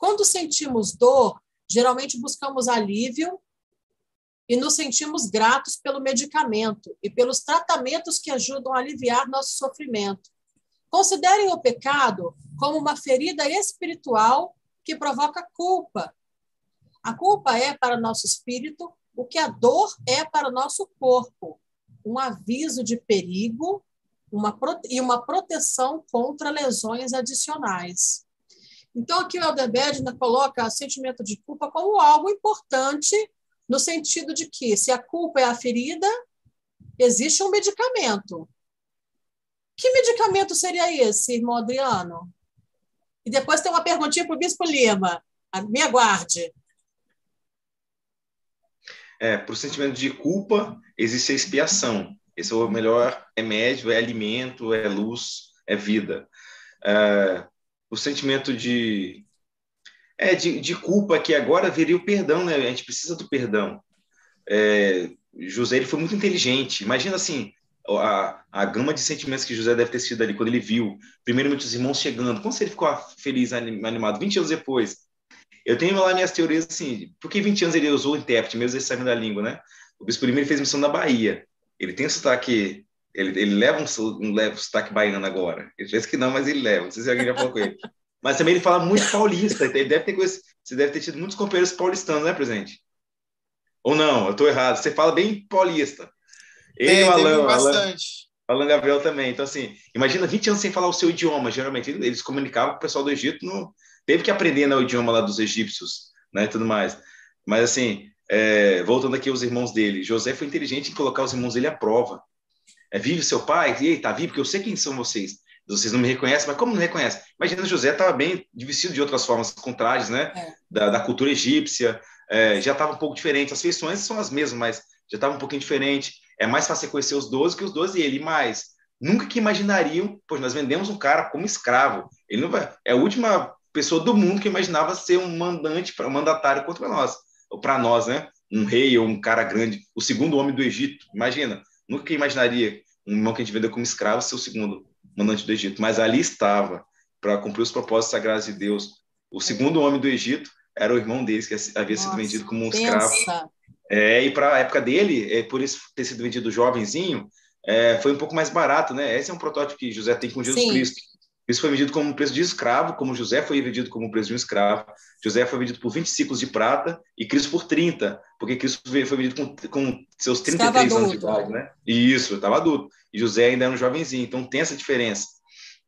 Quando sentimos dor, geralmente buscamos alívio e nos sentimos gratos pelo medicamento e pelos tratamentos que ajudam a aliviar nosso sofrimento. Considerem o pecado como uma ferida espiritual que provoca culpa. A culpa é para nosso espírito o que a dor é para nosso corpo, um aviso de perigo uma, e uma proteção contra lesões adicionais. Então, aqui o Elder Bedner coloca o sentimento de culpa como algo importante, no sentido de que, se a culpa é a ferida, existe um medicamento. Que medicamento seria esse, irmão Adriano? E depois tem uma perguntinha para o Bispo Lima. Me aguarde. É, para o sentimento de culpa, existe a expiação. Esse é o melhor remédio, é alimento, é luz, é vida. É, o sentimento de, é, de, de, culpa que agora viria o perdão, né? A gente precisa do perdão. É, José ele foi muito inteligente. Imagina assim, a, a gama de sentimentos que José deve ter sido ali quando ele viu, primeiramente os irmãos chegando. Como se ele ficou feliz, animado? 20 anos depois. Eu tenho lá minhas teorias assim, por que 20 anos ele usou o intérprete, mesmo ele sabendo da língua, né? O Bispo ele fez missão na Bahia. Ele tem sotaque, ele, ele leva um, um, leva um sotaque baiano agora. Ele fez que não, mas ele leva. Não sei se alguém já falou com ele. Mas também ele fala muito paulista. Ele deve ter coisa, você deve ter tido muitos companheiros paulistanos, né, presente? Ou não? Eu estou errado. Você fala bem paulista. Ele, o Alan, bastante. Alan, Alan Gabriel também. Então, assim, imagina 20 anos sem falar o seu idioma. Geralmente, eles comunicavam com o pessoal do Egito. No, teve que aprender né, o idioma lá dos egípcios, né, e tudo mais. Mas, assim, é, voltando aqui aos irmãos dele, José foi inteligente em colocar os irmãos dele à prova. É, vive seu pai? E tá vivo? Porque eu sei quem são vocês. Vocês não me reconhecem, mas como não reconhecem? Imagina, José estava bem vestido de outras formas, com trajes, né? É. Da, da, cultura egípcia, é, já estava um pouco diferente. As feições são as mesmas, mas já estava um pouquinho diferente. É mais fácil conhecer os 12 que os 12 e ele. Mas nunca que imaginariam, pois nós vendemos um cara como escravo. Ele não vai, é a última pessoa do mundo que imaginava ser um mandante, um mandatário contra nós para nós, né? Um rei ou um cara grande, o segundo homem do Egito. Imagina, nunca imaginaria um irmão que a gente vendeu como escravo ser o segundo mandante do Egito, mas ali estava para cumprir os propósitos sagrados de Deus. O segundo homem do Egito era o irmão deles que havia Nossa, sido vendido como um pensa. escravo. É, e para a época dele, é, por isso ter sido vendido jovenzinho, é, foi um pouco mais barato, né? Esse é um protótipo que José tem com Jesus Sim. Cristo. Isso foi vendido como preço de escravo, como José foi vendido como preço de um escravo. José foi vendido por 20 ciclos de prata e Cristo por 30, porque Cristo foi vendido com, com seus 33 anos de idade, né? Isso, estava adulto. E José ainda era um jovenzinho, então tem essa diferença.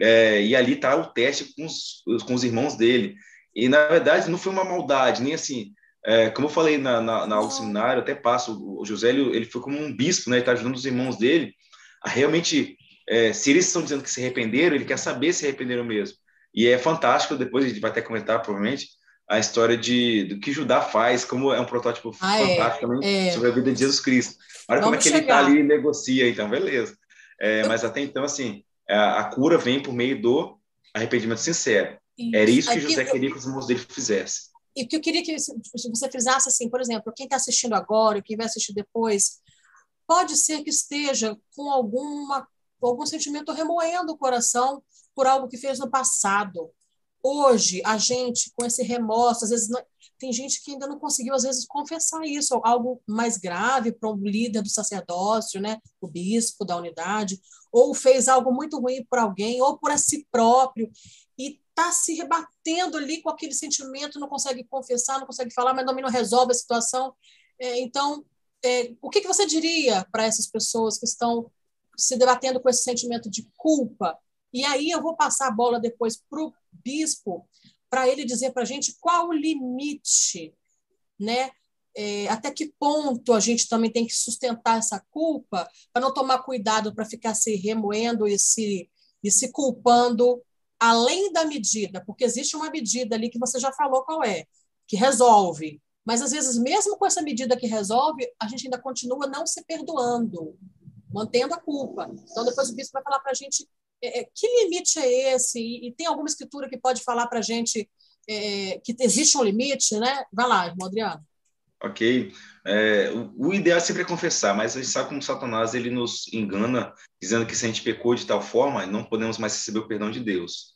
É, e ali está o teste com os, com os irmãos dele. E, na verdade, não foi uma maldade, nem assim. É, como eu falei na, na, na aula do seminário, até passo, o José ele, ele foi como um bispo, né? Ele está ajudando os irmãos dele a realmente é, se eles estão dizendo que se arrependeram, ele quer saber se arrependeram mesmo. E é fantástico, depois a gente vai até comentar, provavelmente, a história de, do que Judá faz, como é um protótipo ah, é, fantástico também é. sobre a vida de Jesus Cristo. Olha Vamos como é que chegar. ele está ali e negocia, então, beleza. É, mas até então, assim, a, a, cura vem por meio do arrependimento sincero. Isso. Era isso que Aqui, José queria que os irmãos dele fizessem. E o que eu queria que você frisasse, assim, por exemplo, quem está assistindo agora, quem vai assistir depois, pode ser que esteja com alguma algum sentimento remoendo o coração por algo que fez no passado. Hoje, a gente, com esse remorso, às vezes não, tem gente que ainda não conseguiu, às vezes, confessar isso, algo mais grave para o líder do sacerdócio, né, o bispo da unidade, ou fez algo muito ruim por alguém, ou por si próprio, e está se rebatendo ali com aquele sentimento, não consegue confessar, não consegue falar, mas também não resolve a situação. É, então, é, o que, que você diria para essas pessoas que estão se debatendo com esse sentimento de culpa. E aí eu vou passar a bola depois para o bispo, para ele dizer para a gente qual o limite, né? É, até que ponto a gente também tem que sustentar essa culpa para não tomar cuidado para ficar se remoendo e se, e se culpando além da medida, porque existe uma medida ali que você já falou qual é, que resolve. Mas às vezes, mesmo com essa medida que resolve, a gente ainda continua não se perdoando mantendo a culpa. Então, depois o bispo vai falar para a gente é, é, que limite é esse, e, e, tem alguma escritura que pode falar para a gente é, que existe um limite, né? Vai lá, irmão Adriano. Ok. É, o, o, ideal é sempre confessar, mas a gente sabe como Satanás ele nos engana, dizendo que se a gente pecou de tal forma, não podemos mais receber o perdão de Deus.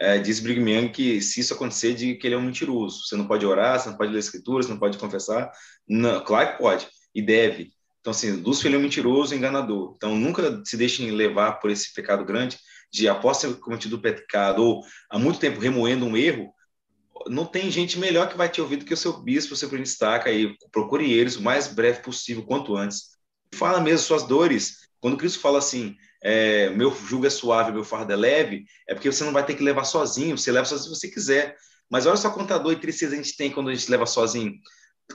É, diz Brigham Young que se isso acontecer, de que ele é um mentiroso. Você não pode orar, você não pode ler escrituras, você não pode confessar. Não, claro que pode. e deve. Então, assim, Lúcifer é um mentiroso, enganador. Então, nunca se deixem levar por esse pecado grande de, após ter cometido o pecado ou há muito tempo remoendo um erro, não tem gente melhor que vai te ouvir do que o seu bispo, o seu destaca aí. Procure eles o mais breve possível, quanto antes. Fala mesmo suas dores. Quando Cristo fala assim, é, meu jugo é suave, meu fardo é leve, é porque você não vai ter que levar sozinho, você leva sozinho se você quiser. Mas olha só quanta dor e tristeza a gente tem quando a gente leva sozinho.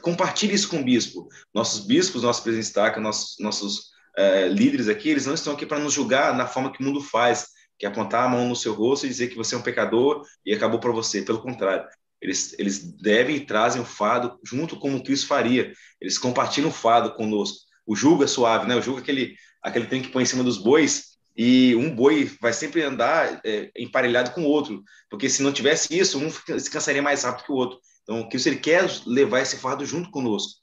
Compartilhe isso com o bispo. Nossos bispos, nossos presidentes nossos, nossos é, líderes aqui, eles não estão aqui para nos julgar na forma que o mundo faz, que é apontar a mão no seu rosto e dizer que você é um pecador e acabou para você. Pelo contrário, eles, eles devem e trazem o fado junto com o Cristo faria. Eles compartilham o fado conosco. O jugo é suave, né? O jugo é aquele, aquele trem que põe em cima dos bois e um boi vai sempre andar é, emparelhado com o outro, porque se não tivesse isso, um se cansaria mais rápido que o outro. Então, Cristo ele quer levar esse fardo junto conosco.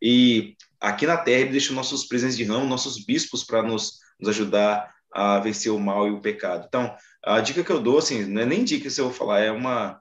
E aqui na Terra ele deixa nossos presentes de ramo, nossos bispos para nos, nos ajudar a vencer o mal e o pecado. Então, a dica que eu dou, assim, não é nem dica se eu falar, é uma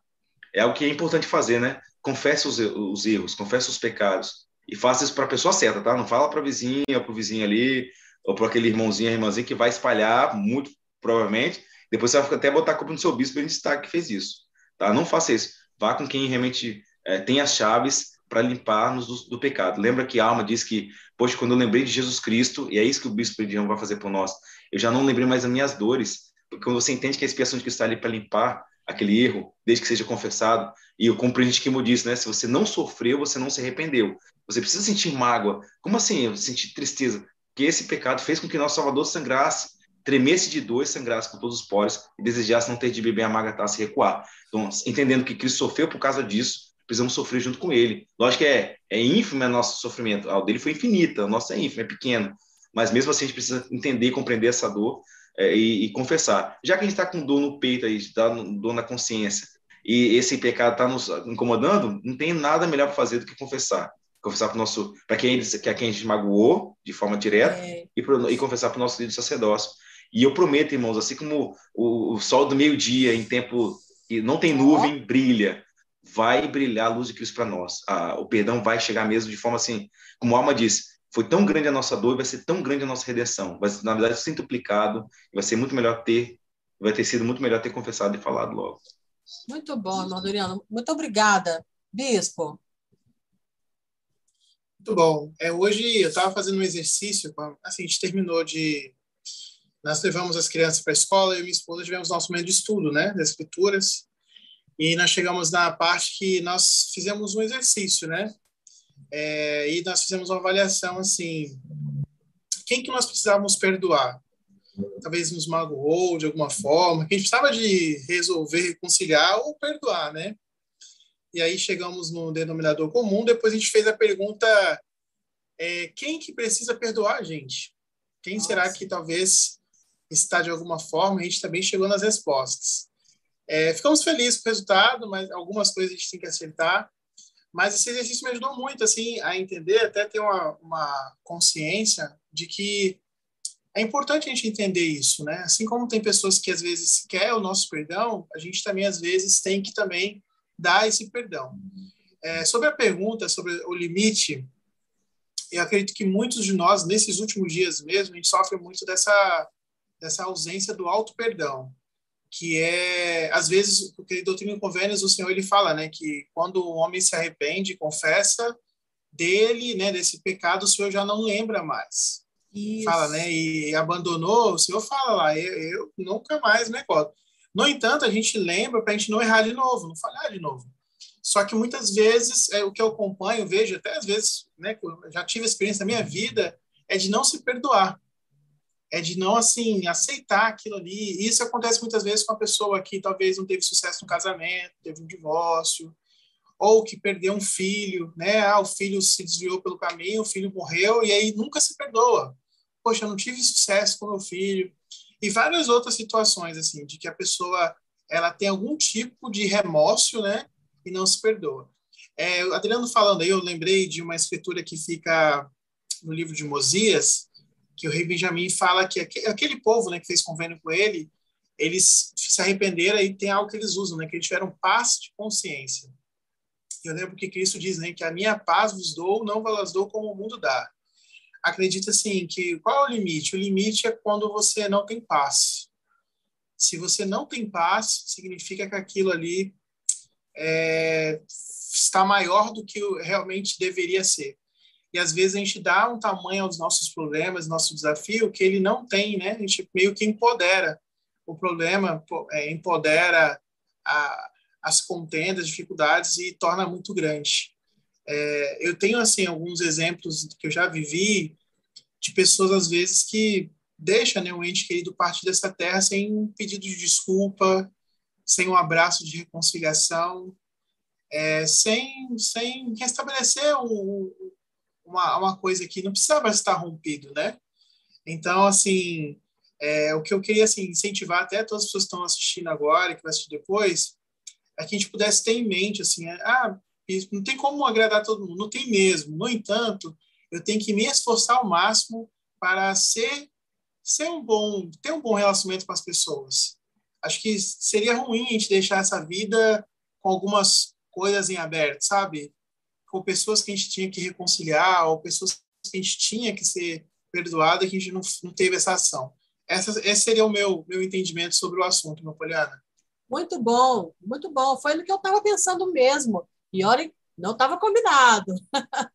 é algo que é importante fazer, né? Confesse os, os erros, confesse os pecados e faça isso para a pessoa certa, tá? Não fala para a vizinha, para o vizinho ali, ou para aquele irmãozinho, irmãzinha que vai espalhar, muito provavelmente. Depois você vai até botar a culpa no seu bispo para destaque que fez isso, tá? Não faça isso. Vá com quem realmente é, tem as chaves para limpar-nos do, do, pecado. Lembra que a alma diz que, poxa, quando eu lembrei de Jesus Cristo, e é isso que o bispo de vai fazer por nós, eu já não lembrei mais das minhas dores, porque quando você entende que a expiação de Cristo está ali para limpar aquele erro, desde que seja confessado, e eu compreendo que como disse, né, se você não sofreu, você não se arrependeu. Você precisa sentir mágoa. Como assim? Sentir tristeza? que esse pecado fez com que nosso Salvador sangrasse, tremesse de dor e sangrasse por todos os poros e desejasse não ter de beber amarga taça e recuar. Então, entendendo que Cristo sofreu por causa disso, precisamos sofrer junto com ele. Lógico que é, é ínfimo o nosso sofrimento, o dele foi infinito, o nosso é ínfimo, é pequeno, mas mesmo assim a gente precisa entender e compreender essa dor é, e, e, confessar. Já que a gente está com dor no peito, aí, tá dor na consciência, e esse pecado está nos incomodando, não tem nada melhor para fazer do que confessar confessar para nosso para quem que a quem a gente magoou de forma direta é. e, pro, e confessar para o nosso líder sacerdócio. E eu prometo, irmãos, assim como o, o sol do meio-dia em tempo que não tem nuvem brilha, vai brilhar a luz de Cristo para nós. Ah, o perdão vai chegar mesmo de forma assim, como a alma diz, foi tão grande a nossa dor, vai ser tão grande a nossa redenção. Vai, na verdade, centuplicado, vai ser muito melhor ter, vai ter sido muito melhor ter confessado e falado logo. Muito bom, irmão Doriano. Muito obrigada, Bispo. Muito bom. É, hoje eu estava fazendo um exercício, assim, a gente terminou de. Nós levamos as crianças para a escola e minha esposa tivemos nosso momento de estudo, né, das escrituras, e nós chegamos na parte que nós fizemos um exercício, né, é, e nós fizemos uma avaliação assim: quem que nós precisávamos perdoar? Talvez nos magoou de alguma forma, que a gente precisava de resolver, reconciliar ou perdoar, né? e aí chegamos no denominador comum. Depois a gente fez a pergunta: é, quem que precisa perdoar a gente? Quem Nossa. será que talvez está de alguma forma? A gente também chegou nas respostas. É, ficamos felizes com o resultado, mas algumas coisas a gente tem que acertar. Mas esse exercício me ajudou muito assim a entender, até ter uma, uma consciência de que é importante a gente entender isso, né? Assim como tem pessoas que às vezes quer o nosso perdão, a gente também às vezes tem que também dar esse perdão. É, sobre a pergunta sobre o limite, eu acredito que muitos de nós, nesses últimos dias mesmo, a gente sofre muito dessa, dessa ausência do auto-perdão, que é, às vezes, porque Doutrina e Convênios, o Senhor ele fala, né, que quando o homem se arrepende, confessa dele, né, desse pecado, o Senhor já não lembra mais. Isso. Fala, né, e abandonou, o Senhor fala lá, eu, eu nunca mais me recordo. No entanto, a gente lembra para a gente não errar de novo, não falhar de novo. Só que muitas vezes, é, o que eu acompanho, vejo, até às vezes, né, já tive experiência na minha vida, é de não se perdoar. É de não, assim, aceitar aquilo ali. Isso acontece muitas vezes com a pessoa que talvez não teve sucesso no casamento, teve um divórcio, ou que perdeu um filho, né? Ah, o filho se desviou pelo caminho, o filho morreu, e aí nunca se perdoa. Poxa, eu não tive sucesso com meu filho e várias outras situações assim de que a pessoa ela tem algum tipo de remorso, né, e não se perdoa. É, Adriano falando aí, eu lembrei de uma escritura que fica no livro de Mosias, que o rei Benjamim fala que aquele povo, né, que fez convênio com ele, eles se arrependeram e tem algo que eles usam, né, que eles tiveram paz de consciência. Eu lembro que Cristo diz, né, que a minha paz vos dou, não vos dou como o mundo dá. acredita assim que qual é o limite? O limite é quando você não tem paz. Se você não tem paz, significa que aquilo ali é, está maior do que realmente deveria ser. E às vezes a gente dá um tamanho aos nossos problemas, nosso desafio, que ele não tem, né? A gente meio que empodera o problema, é, empodera a, as contendas, dificuldades e torna muito grande. É, eu tenho assim alguns exemplos que eu já vivi de pessoas às vezes que deixam né, um ente querido partir dessa terra sem um pedido de desculpa, sem um abraço de reconciliação, é, sem, sem restabelecer um, uma, uma coisa que não precisava estar rompido, né? Então, assim, é, o que eu queria assim, incentivar até todas as pessoas que estão assistindo agora e que vai assistir depois, é que a gente pudesse ter em mente, assim, é, ah, não tem como agradar todo mundo, não tem mesmo. No entanto, eu tenho que me esforçar ao máximo para ser ser um bom, ter um bom relacionamento com as pessoas. Acho que seria ruim a gente deixar essa vida com algumas coisas em aberto, sabe? Com pessoas que a gente tinha que reconciliar, ou pessoas que a gente tinha que ser perdoada, que a gente não, não teve essa ação. Essa, esse seria o meu, meu entendimento sobre o assunto, Napoleana. Muito bom, muito bom. Foi no que eu estava pensando mesmo. E olha, não estava combinado.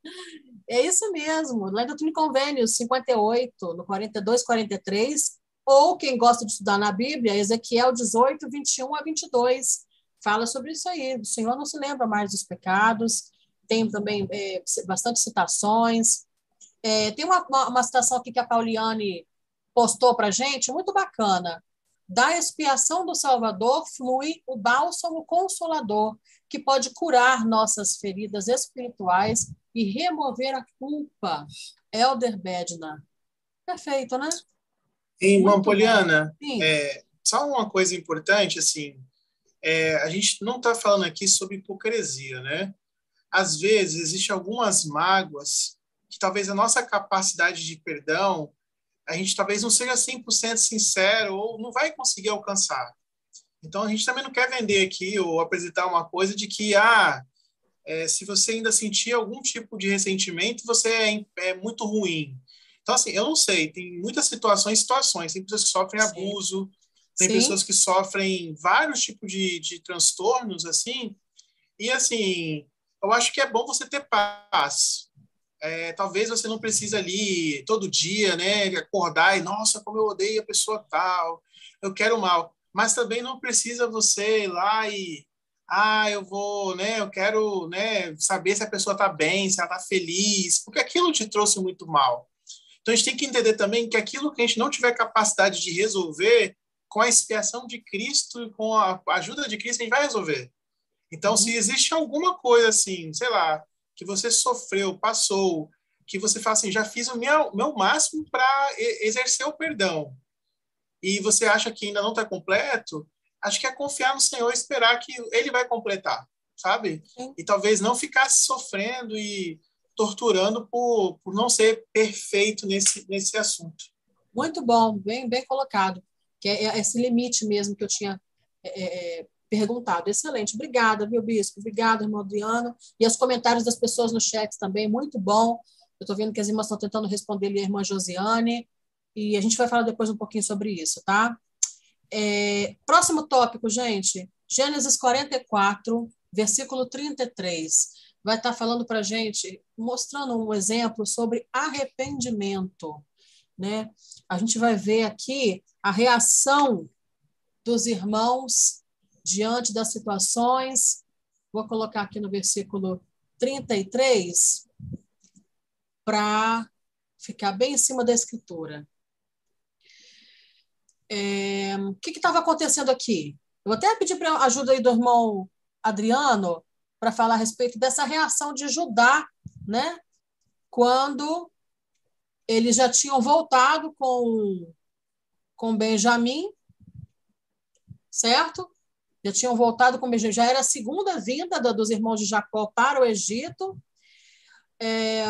é isso mesmo. Lá do Twin Convênios 58, no 42, 43. Ou quem gosta de estudar na Bíblia, Ezequiel 18, 21 a 22. Fala sobre isso aí. O Senhor não se lembra mais dos pecados. Tem também é, bastante citações. É, tem uma, uma, uma citação aqui que a Pauliane postou para gente, muito bacana. Da expiação do Salvador flui o bálsamo consolador, que pode curar nossas feridas espirituais e remover a culpa. Elder Bedna. Perfeito, né? Irmã Poliana, é, só uma coisa importante, assim, é, a gente não está falando aqui sobre hipocrisia, né? Às vezes, existem algumas mágoas que talvez a nossa capacidade de perdão a gente talvez não seja 100% sincero ou não vai conseguir alcançar. Então, a gente também não quer vender aqui ou apresentar uma coisa de que, ah, é, se você ainda sentir algum tipo de ressentimento, você é, é, muito ruim. Então, assim, eu não sei, tem muitas situações situações. Tem pessoas que sofrem Sim. abuso, tem Sim. pessoas que sofrem vários tipos de, de transtornos, assim, e, assim, eu acho que é bom você ter paz, é, talvez você não precise ali todo dia, né, acordar e nossa como eu odeio a pessoa tal, eu quero mal, mas também não precisa você ir lá e ah, eu vou, né, eu quero, né, saber se a pessoa está bem, se ela está feliz, porque aquilo te trouxe muito mal. Então a gente tem que entender também que aquilo que a gente não tiver capacidade de resolver, com a expiação de Cristo e com a ajuda de Cristo, a gente vai resolver. Então, se uhum. existe alguma coisa assim, sei lá, que você sofreu, passou, que você fala assim, já fiz o meu, meu máximo para exercer o perdão, e você acha que ainda não está completo, acho que é confiar no Senhor e esperar que Ele vai completar, sabe? Sim. E talvez não ficar sofrendo e torturando por, por não ser perfeito nesse, nesse assunto. Muito bom, bem, bem colocado. Que é, é esse limite mesmo que eu tinha é, é perguntado. Excelente. Obrigada, viu, Bispo? Obrigada, irmão Adriano. E os comentários das pessoas no chat também, muito bom. Eu estou vendo que as irmãs estão tentando responder ali a irmã Josiane. E a gente vai falar depois um pouquinho sobre isso, tá? É, próximo tópico, gente. Gênesis 44, versículo 33. Vai estar falando para gente, mostrando um exemplo sobre arrependimento. Né? A gente vai ver aqui a reação dos irmãos diante das situações. Vou colocar aqui no versículo 33 para ficar bem em cima da escritura. É, o que estava acontecendo aqui? Eu até pedi para ajuda aí do irmão Adriano para falar a respeito dessa reação de Judá, né? Quando eles já tinham voltado com com Benjamim, certo? Já tinham voltado com já era a segunda vinda dos irmãos de Jacó para o Egito. É,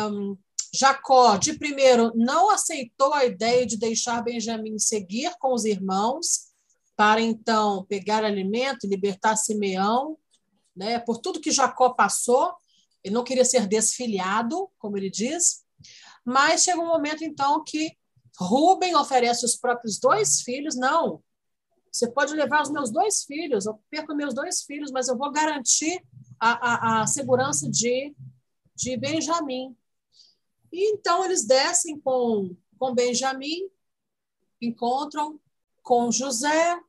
Jacó, de primeiro, não aceitou a ideia de deixar Benjamim seguir com os irmãos, para então pegar alimento e libertar Simeão, né, por tudo que Jacó passou, ele não queria ser desfiliado, como ele diz. Mas chega um momento, então, que Rubem oferece os próprios dois filhos. Não, você pode levar os meus dois filhos, eu perco meus dois filhos, mas eu vou garantir a, a, a segurança de, de Benjamim. E então eles descem com, com Benjamim, encontram com José,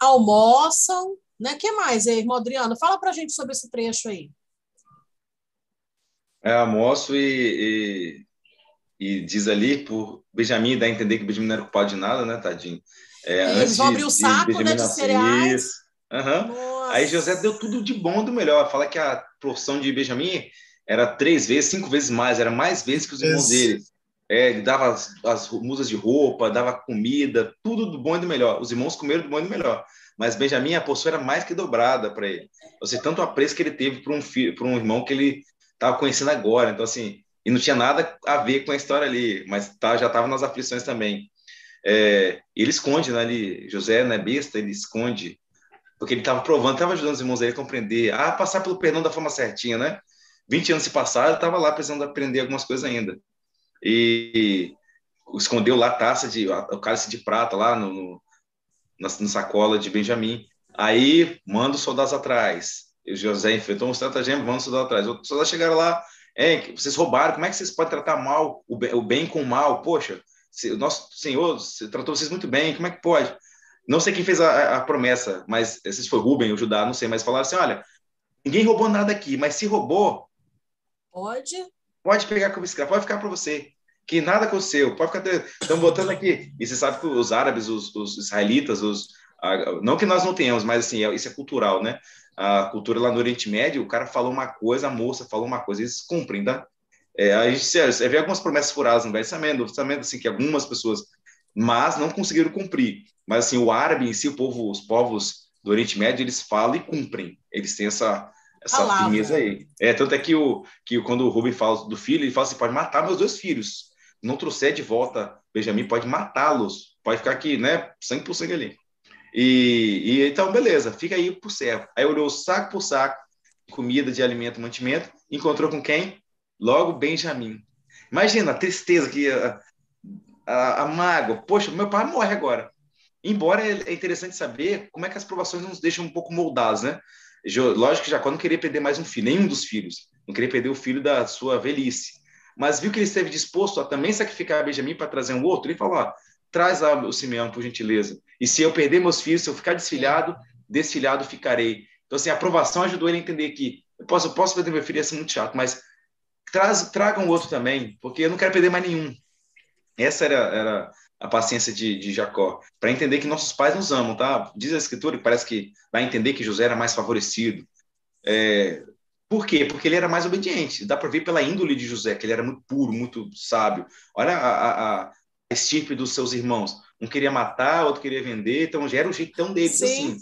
almoçam. Né? que mais, irmão Adriano? Fala para a gente sobre esse trecho aí. É, almoço e, e, e, diz ali, por Benjamin dá a entender que Benjamin não era culpado de nada, né, tadinho? É, Eles vão abrir o saco de, né, de cereais. Uhum. Aí José deu tudo de bom do melhor. Fala que a porção de Benjamin era três vezes, cinco vezes mais, era mais vezes que os irmãos dele. É, ele dava as, as musas de roupa, dava comida, tudo do bom e do melhor. Os irmãos comeram do bom e do melhor. Mas Benjamin, a porção era mais que dobrada para ele. Ou seja, tanto apreço que ele teve para um, filho, um irmão que ele estava conhecendo agora. Então, assim, e não tinha nada a ver com a história ali, mas tá, já estava nas aflições também. É, ele esconde, né, ali, José não é besta, ele esconde, porque ele estava provando, estava ajudando os irmãos a compreender, a passar pelo perdão da forma certinha, né? 20 anos se passaram, estava lá precisando aprender algumas coisas ainda. E escondeu lá a taça de, o cálice de prata lá no, no, na, na sacola de Benjamim. Aí manda os soldados atrás. E José enfrentou um estratagema, manda os soldados atrás. Os soldados chegaram lá, é, vocês roubaram, como é que vocês podem tratar mal o bem, o bem com o mal? Poxa, o nosso Senhor tratou vocês muito bem, como é que pode? Não sei quem fez a, a promessa, mas se foi Rubem ou Judá, não sei, mas falaram assim: olha, ninguém roubou nada aqui, mas se roubou. Pode? Pode pegar como escravo, pode ficar para você. Que nada aconteceu, pode ficar. Estão botando aqui. E você sabe que os árabes, os, os israelitas, os, não que nós não tenhamos, mas assim, é, isso é cultural, né? A cultura lá no Oriente Médio, o cara falou uma coisa, a moça falou uma coisa, eles cumprem, tá? É, a gente sério, você vê algumas promessas furadas no Velho Testamento, Testamento, assim, que algumas pessoas, mas não conseguiram cumprir. Mas, assim, o árabe em si, o povo, os povos do Oriente Médio, eles falam e cumprem. Eles têm essa, essa firmeza aí. É, tanto é que, o, que quando o Rubem fala do filho, ele fala assim, pode matar meus dois filhos. Não trouxer de volta Benjamin, pode matá-los. Pode ficar aqui, né, sangue por sangue ali. E, e então, beleza, fica aí por servo. Aí olhou saco por saco, comida, de alimento, mantimento, encontrou com quem? Logo, Benjamin. Imagina a tristeza que a, a, a mágoa. Poxa, meu pai morre agora. Embora é interessante saber como é que as provações nos deixam um pouco moldados, né? Lógico que Jacó não queria perder mais um filho, nenhum dos filhos. Não queria perder o filho da sua velhice. Mas viu que ele esteve disposto a também sacrificar Benjamin para trazer um outro. Ele falou: ó, traz lá o Simeão, por gentileza. E se eu perder meus filhos, se eu ficar desfilhado, desfilhado ficarei. Então, assim, a aprovação ajudou ele a entender que eu posso, eu posso perder meu filho, ia ser muito chato, mas traz, tragam outro também, porque eu não quero perder mais nenhum. Essa era, era a paciência de, de Jacó, para entender que nossos pais nos amam, tá? Diz a escritura que parece que vai entender que José era mais favorecido. É, por quê? Porque ele era mais obediente. Dá para ver pela índole de José, que ele era muito puro, muito sábio. Olha a, a, a estirpe dos seus irmãos. Um queria matar, outro queria vender, então já era o jeitão deles Sim. assim.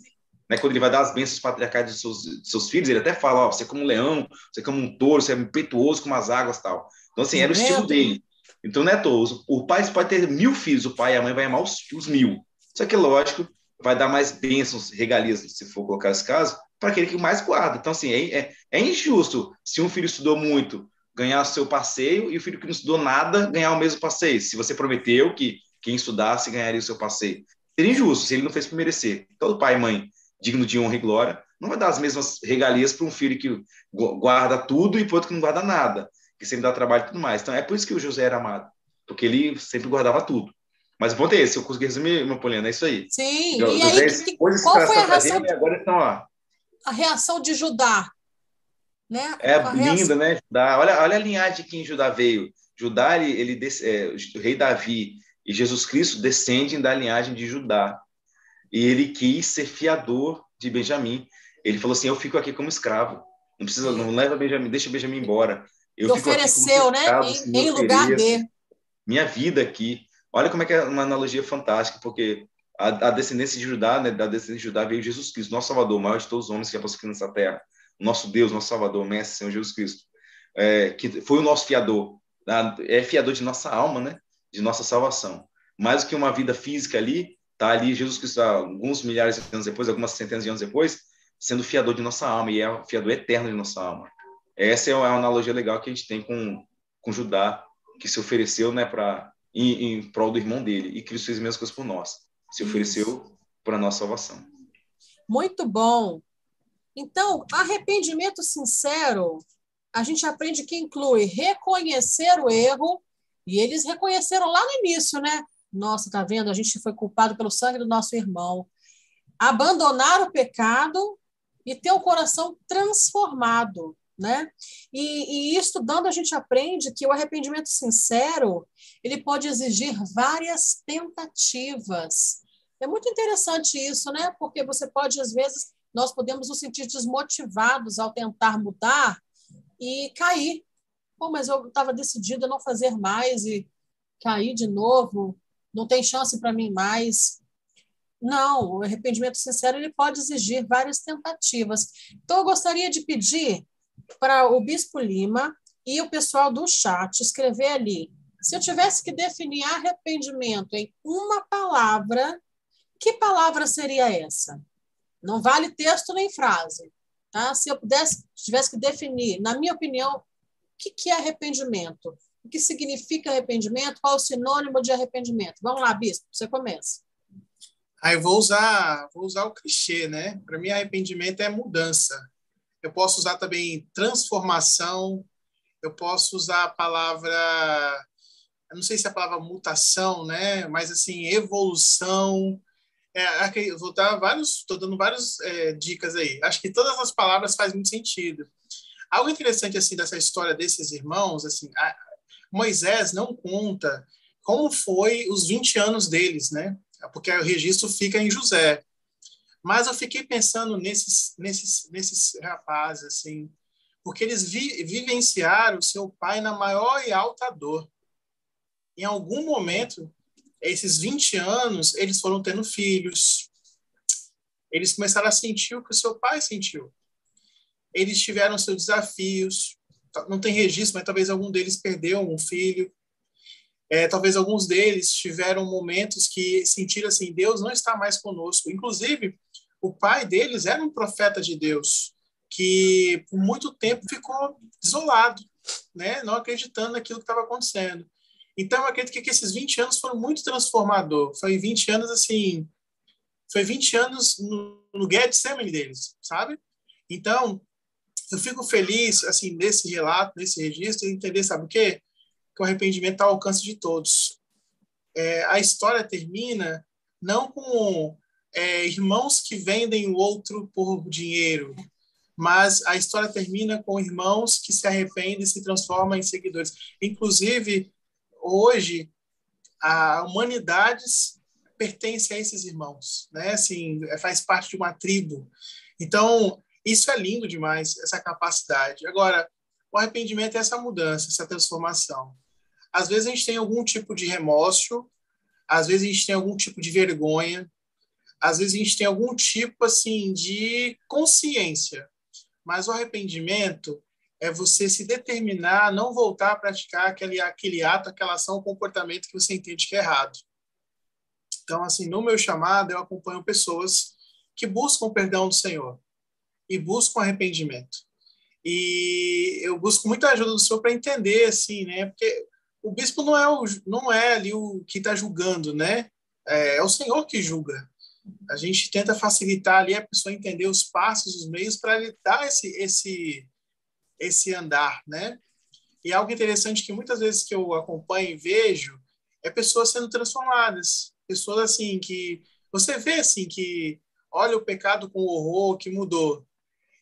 Né, quando ele vai dar as bênçãos patriarcais dos seus, dos seus filhos, ele até fala, ó, você é como um leão, você é como um touro, você é impetuoso como as águas tal. Então, assim, era o estilo dele. Então, não é touro. O pai pode ter mil filhos, o pai e a mãe vai amar os, os mil. Só que, lógico, vai dar mais bênçãos, regalias, se for colocar esse caso, para aquele que mais guarda. Então, assim, é, é, é, injusto se um filho estudou muito ganhar o seu passeio e o filho que não estudou nada ganhar o mesmo passeio. Se você prometeu que quem estudasse ganharia o seu passeio. Seria injusto se ele não fez por merecer. Todo pai e mãe digno de honra e glória, não vai dar as mesmas regalias para um filho que guarda tudo e para outro que não guarda nada, que sempre dá trabalho e tudo mais. Então é por isso que o José era amado, porque ele sempre guardava tudo. Mas o ponto é esse, eu consegui resumir, meu Poliana, é isso aí. Sim, então, e José, aí, que, qual foi a reação? De, agora estão, ó. A reação de Judá, né? É linda, né? Judá. Olha, olha a linhagem que em Judá veio. Judá, ele, ele é, o rei Davi e Jesus Cristo descendem da linhagem de Judá e ele quis ser fiador de Benjamim. Ele falou assim: Eu fico aqui como escravo. Não precisa, não leva Benjamim, deixa Benjamim embora. Eu ofereceu, né? Escravo, em, em lugar de minha vida aqui. Olha como é que é uma analogia fantástica, porque a, a descendência de Judá, né, da descendência de Judá veio Jesus Cristo, nosso Salvador, o maior de todos os homens que já passou aqui nessa terra. Nosso Deus, nosso Salvador, Mestre, Senhor Jesus Cristo, é, que foi o nosso fiador, é fiador de nossa alma, né? De nossa salvação. Mais do que uma vida física ali, Está ali Jesus Cristo, alguns milhares de anos depois, algumas centenas de anos depois, sendo fiador de nossa alma, e é o fiador eterno de nossa alma. Essa é uma analogia legal que a gente tem com, com Judá que se ofereceu, né, para em, em prol do irmão dele e Cristo fez as mesmas coisas por nós, se ofereceu para nossa salvação. Muito bom. Então, arrependimento sincero, a gente aprende que inclui reconhecer o erro, e eles reconheceram lá no início, né? Nossa, tá vendo? A gente foi culpado pelo sangue do nosso irmão. Abandonar o pecado e ter o coração transformado, né? E, e estudando a gente aprende que o arrependimento sincero ele pode exigir várias tentativas. É muito interessante isso, né? Porque você pode às vezes nós podemos nos sentir desmotivados ao tentar mudar e cair. Pô, mas eu estava decidida a não fazer mais e cair de novo, não tem chance para mim mais. Não, o arrependimento sincero ele pode exigir várias tentativas. Então, eu gostaria de pedir para o Bispo Lima e o pessoal do chat escrever ali. Se eu tivesse que definir arrependimento em uma palavra, que palavra seria essa? Não vale texto nem frase. Tá? Se eu pudesse, tivesse que definir, na minha opinião, o que, que é arrependimento? O que significa arrependimento? Qual o sinônimo de arrependimento? Vamos lá, Bispo, você começa. Aí vou usar, vou usar o clichê, né? Para mim, arrependimento é mudança. Eu posso usar também transformação. Eu posso usar a palavra, eu não sei se é a palavra mutação, né? Mas assim, evolução. É, vou dar vários, estou dando várias é, dicas aí. Acho que todas as palavras fazem muito sentido. Algo interessante assim dessa história desses irmãos, assim, a, Moisés não conta como foi os 20 anos deles, né? Porque o registro fica em José. Mas eu fiquei pensando nesses, nesses, nesses rapazes, assim, porque eles vi, vivenciaram seu pai na maior e alta dor. Em algum momento, esses 20 anos, eles foram tendo filhos. Eles começaram a sentir o que o seu pai sentiu. Eles tiveram seus desafios. Não tem registro, mas talvez algum deles perdeu um filho. É, talvez alguns deles tiveram momentos que sentiram assim: Deus não está mais conosco. Inclusive, o pai deles era um profeta de Deus que por muito tempo ficou isolado, né, não acreditando naquilo que estava acontecendo. Então, eu acredito que esses 20 anos foram muito transformador. Foi 20 anos assim, foi 20 anos no, no Getsemane deles, sabe? Então, eu fico feliz assim nesse relato, nesse registro, de entender, sabe o quê? Que o arrependimento está ao alcance de todos. É, a história termina não com é, irmãos que vendem o outro por dinheiro, mas a história termina com irmãos que se arrependem e se transformam em seguidores. Inclusive, hoje, a humanidade pertence a esses irmãos, né? Assim, faz parte de uma tribo. Então, isso é lindo demais, essa capacidade. Agora, o arrependimento é essa mudança, essa transformação. Às vezes a gente tem algum tipo de remorso, às vezes a gente tem algum tipo de vergonha, às vezes a gente tem algum tipo assim de consciência, mas o arrependimento é você se determinar a não voltar a praticar aquele, aquele ato, aquela ação, o comportamento que você entende que é errado. Então, assim, no meu chamado, eu acompanho pessoas que buscam perdão do Senhor e buscam arrependimento. E eu busco muita ajuda do Senhor para entender, assim, né? Porque o bispo não é, o, não é ali o que está julgando, né? É, é o Senhor que julga a gente tenta facilitar ali a pessoa entender os passos, os meios para ele dar esse esse esse andar, né? E algo interessante que muitas vezes que eu acompanho e vejo é pessoas sendo transformadas, pessoas assim que você vê assim que olha o pecado com horror, que mudou.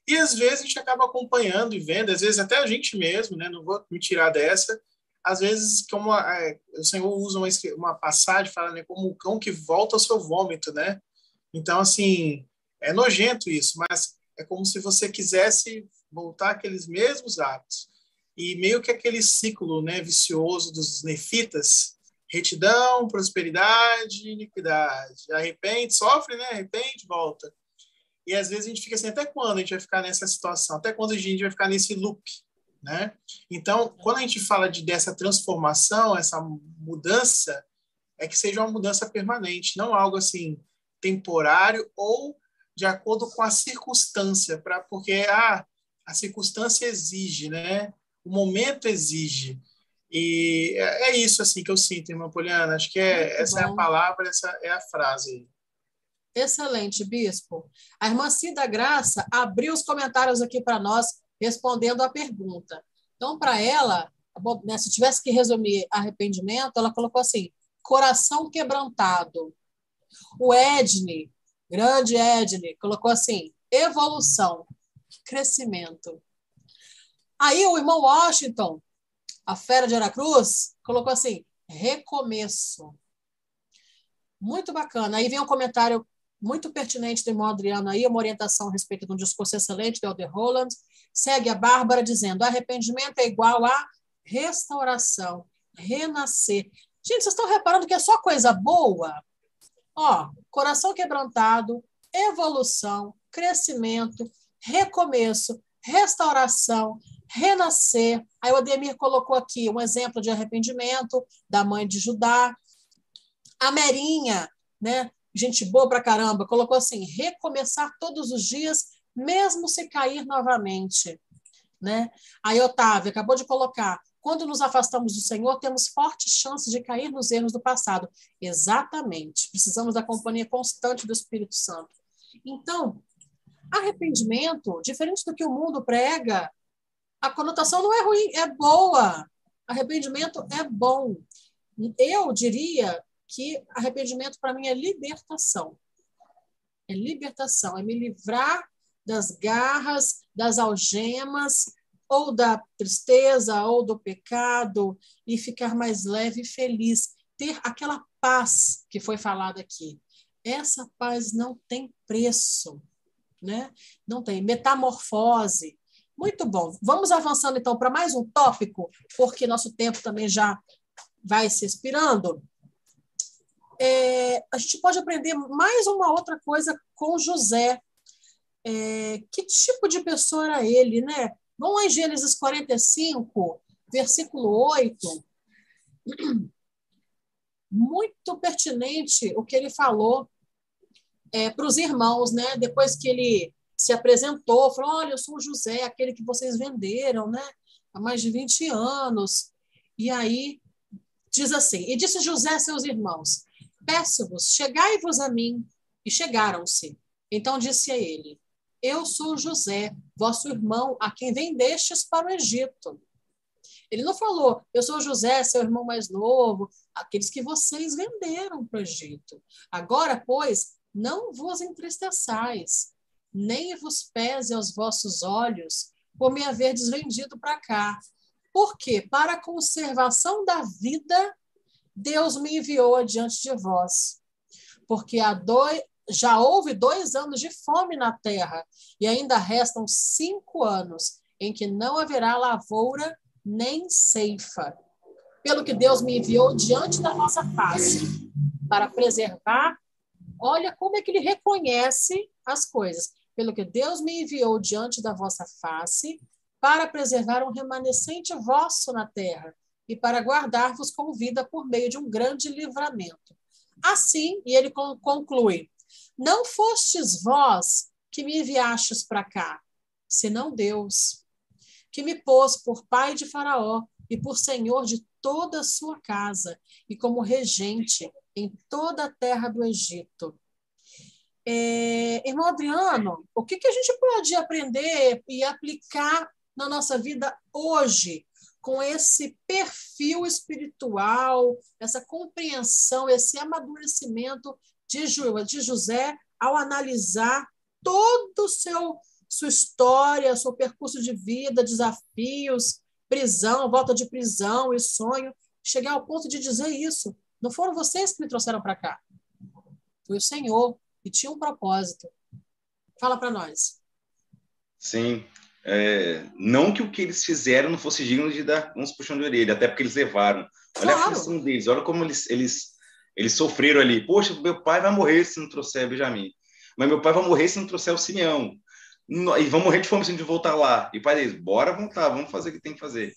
E às vezes a gente acaba acompanhando e vendo, às vezes até a gente mesmo, né? Não vou me tirar dessa. Às vezes, como é, o Senhor usa uma, uma passagem, fala né, como o cão que volta ao seu vômito, né? Então, assim, é nojento isso, mas é como se você quisesse voltar aqueles mesmos atos. E meio que aquele ciclo né, vicioso dos nefitas, retidão, prosperidade, iniquidade. Arrepende, sofre, né? Arrepende, volta. E às vezes a gente fica assim, até quando a gente vai ficar nessa situação? Até quando a gente vai ficar nesse loop? Né? Então, quando a gente fala de dessa transformação, essa mudança, é que seja uma mudança permanente, não algo assim temporário ou de acordo com a circunstância, para porque ah, a circunstância exige, né? O momento exige. E é, é isso assim que eu sinto, irmã Poliana. Acho que é, essa bom. é a palavra, essa é a frase. Excelente, Bispo. A irmã Cida Graça abriu os comentários aqui para nós, respondendo a pergunta. Então, para ela, né, se tivesse que resumir arrependimento, ela colocou assim: coração quebrantado. O Edne, grande Edne, colocou assim: evolução, crescimento. Aí o irmão Washington, a fera de Aracruz, colocou assim: recomeço. Muito bacana. Aí vem um comentário muito pertinente do irmão Adriano aí, uma orientação a respeito de um discurso excelente do Elder Holland. Segue a Bárbara dizendo: arrependimento é igual a restauração, renascer. Gente, vocês estão reparando que é só coisa boa? Ó, coração quebrantado, evolução, crescimento, recomeço, restauração, renascer. Aí o Ademir colocou aqui um exemplo de arrependimento da mãe de Judá. A Merinha, né? Gente boa pra caramba, colocou assim: recomeçar todos os dias, mesmo se cair novamente. Né? Aí Otávio acabou de colocar: quando nos afastamos do Senhor, temos fortes chances de cair nos erros do passado. Exatamente. Precisamos da companhia constante do Espírito Santo. Então, arrependimento, diferente do que o mundo prega, a conotação não é ruim, é boa. Arrependimento é bom. Eu diria que arrependimento para mim é libertação. É libertação, é me livrar das garras, das algemas, ou da tristeza, ou do pecado, e ficar mais leve e feliz. Ter aquela paz que foi falada aqui. Essa paz não tem preço, né? Não tem metamorfose. Muito bom. Vamos avançando então para mais um tópico, porque nosso tempo também já vai se expirando. É, a gente pode aprender mais uma outra coisa com José. É, que tipo de pessoa era ele, né? Vamos em Gênesis 45, versículo 8. Muito pertinente o que ele falou é, para os irmãos, né? Depois que ele se apresentou, falou: Olha, eu sou o José, aquele que vocês venderam, né? Há mais de 20 anos. E aí diz assim: E disse José a seus irmãos: Peço-vos, chegai-vos a mim. E chegaram-se. Então disse a ele: Eu sou José, vosso irmão, a quem vendestes para o Egito. Ele não falou, eu sou José, seu irmão mais novo, aqueles que vocês venderam para o Egito. Agora, pois, não vos entristeçais, nem vos pese aos vossos olhos por me haver desvendido para cá. Porque, para a conservação da vida, Deus me enviou adiante de vós. Porque há dois, já houve dois anos de fome na terra, e ainda restam cinco anos em que não haverá lavoura nem ceifa. Pelo que Deus me enviou diante da nossa face, para preservar Olha como é que ele reconhece as coisas. Pelo que Deus me enviou diante da vossa face, para preservar um remanescente vosso na terra, e para guardar-vos com vida por meio de um grande livramento. Assim, e ele conclui: Não fostes vós que me enviastes para cá, senão Deus, que me pôs por pai de Faraó e por senhor de toda a sua casa, e como regente em toda a terra do Egito. É, irmão Adriano, o que, que a gente pode aprender e aplicar na nossa vida hoje com esse perfil espiritual, essa compreensão, esse amadurecimento de, de José ao analisar todo o seu sua história, seu percurso de vida, desafios, prisão, volta de prisão e sonho, chegar ao ponto de dizer isso. Não foram vocês que me trouxeram para cá. Foi o Senhor que tinha um propósito. Fala para nós. Sim. É, não que o que eles fizeram não fosse digno de dar uns puxão de orelha, até porque eles levaram. Olha claro. a função deles, olha como eles, eles, eles sofreram ali. Poxa, meu pai vai morrer se não trouxer Benjamin. Mas meu pai vai morrer se não trouxer o Simeão. E vão morrer de fome se a gente voltar lá. E o pai deles, bora voltar, vamos fazer o que tem que fazer.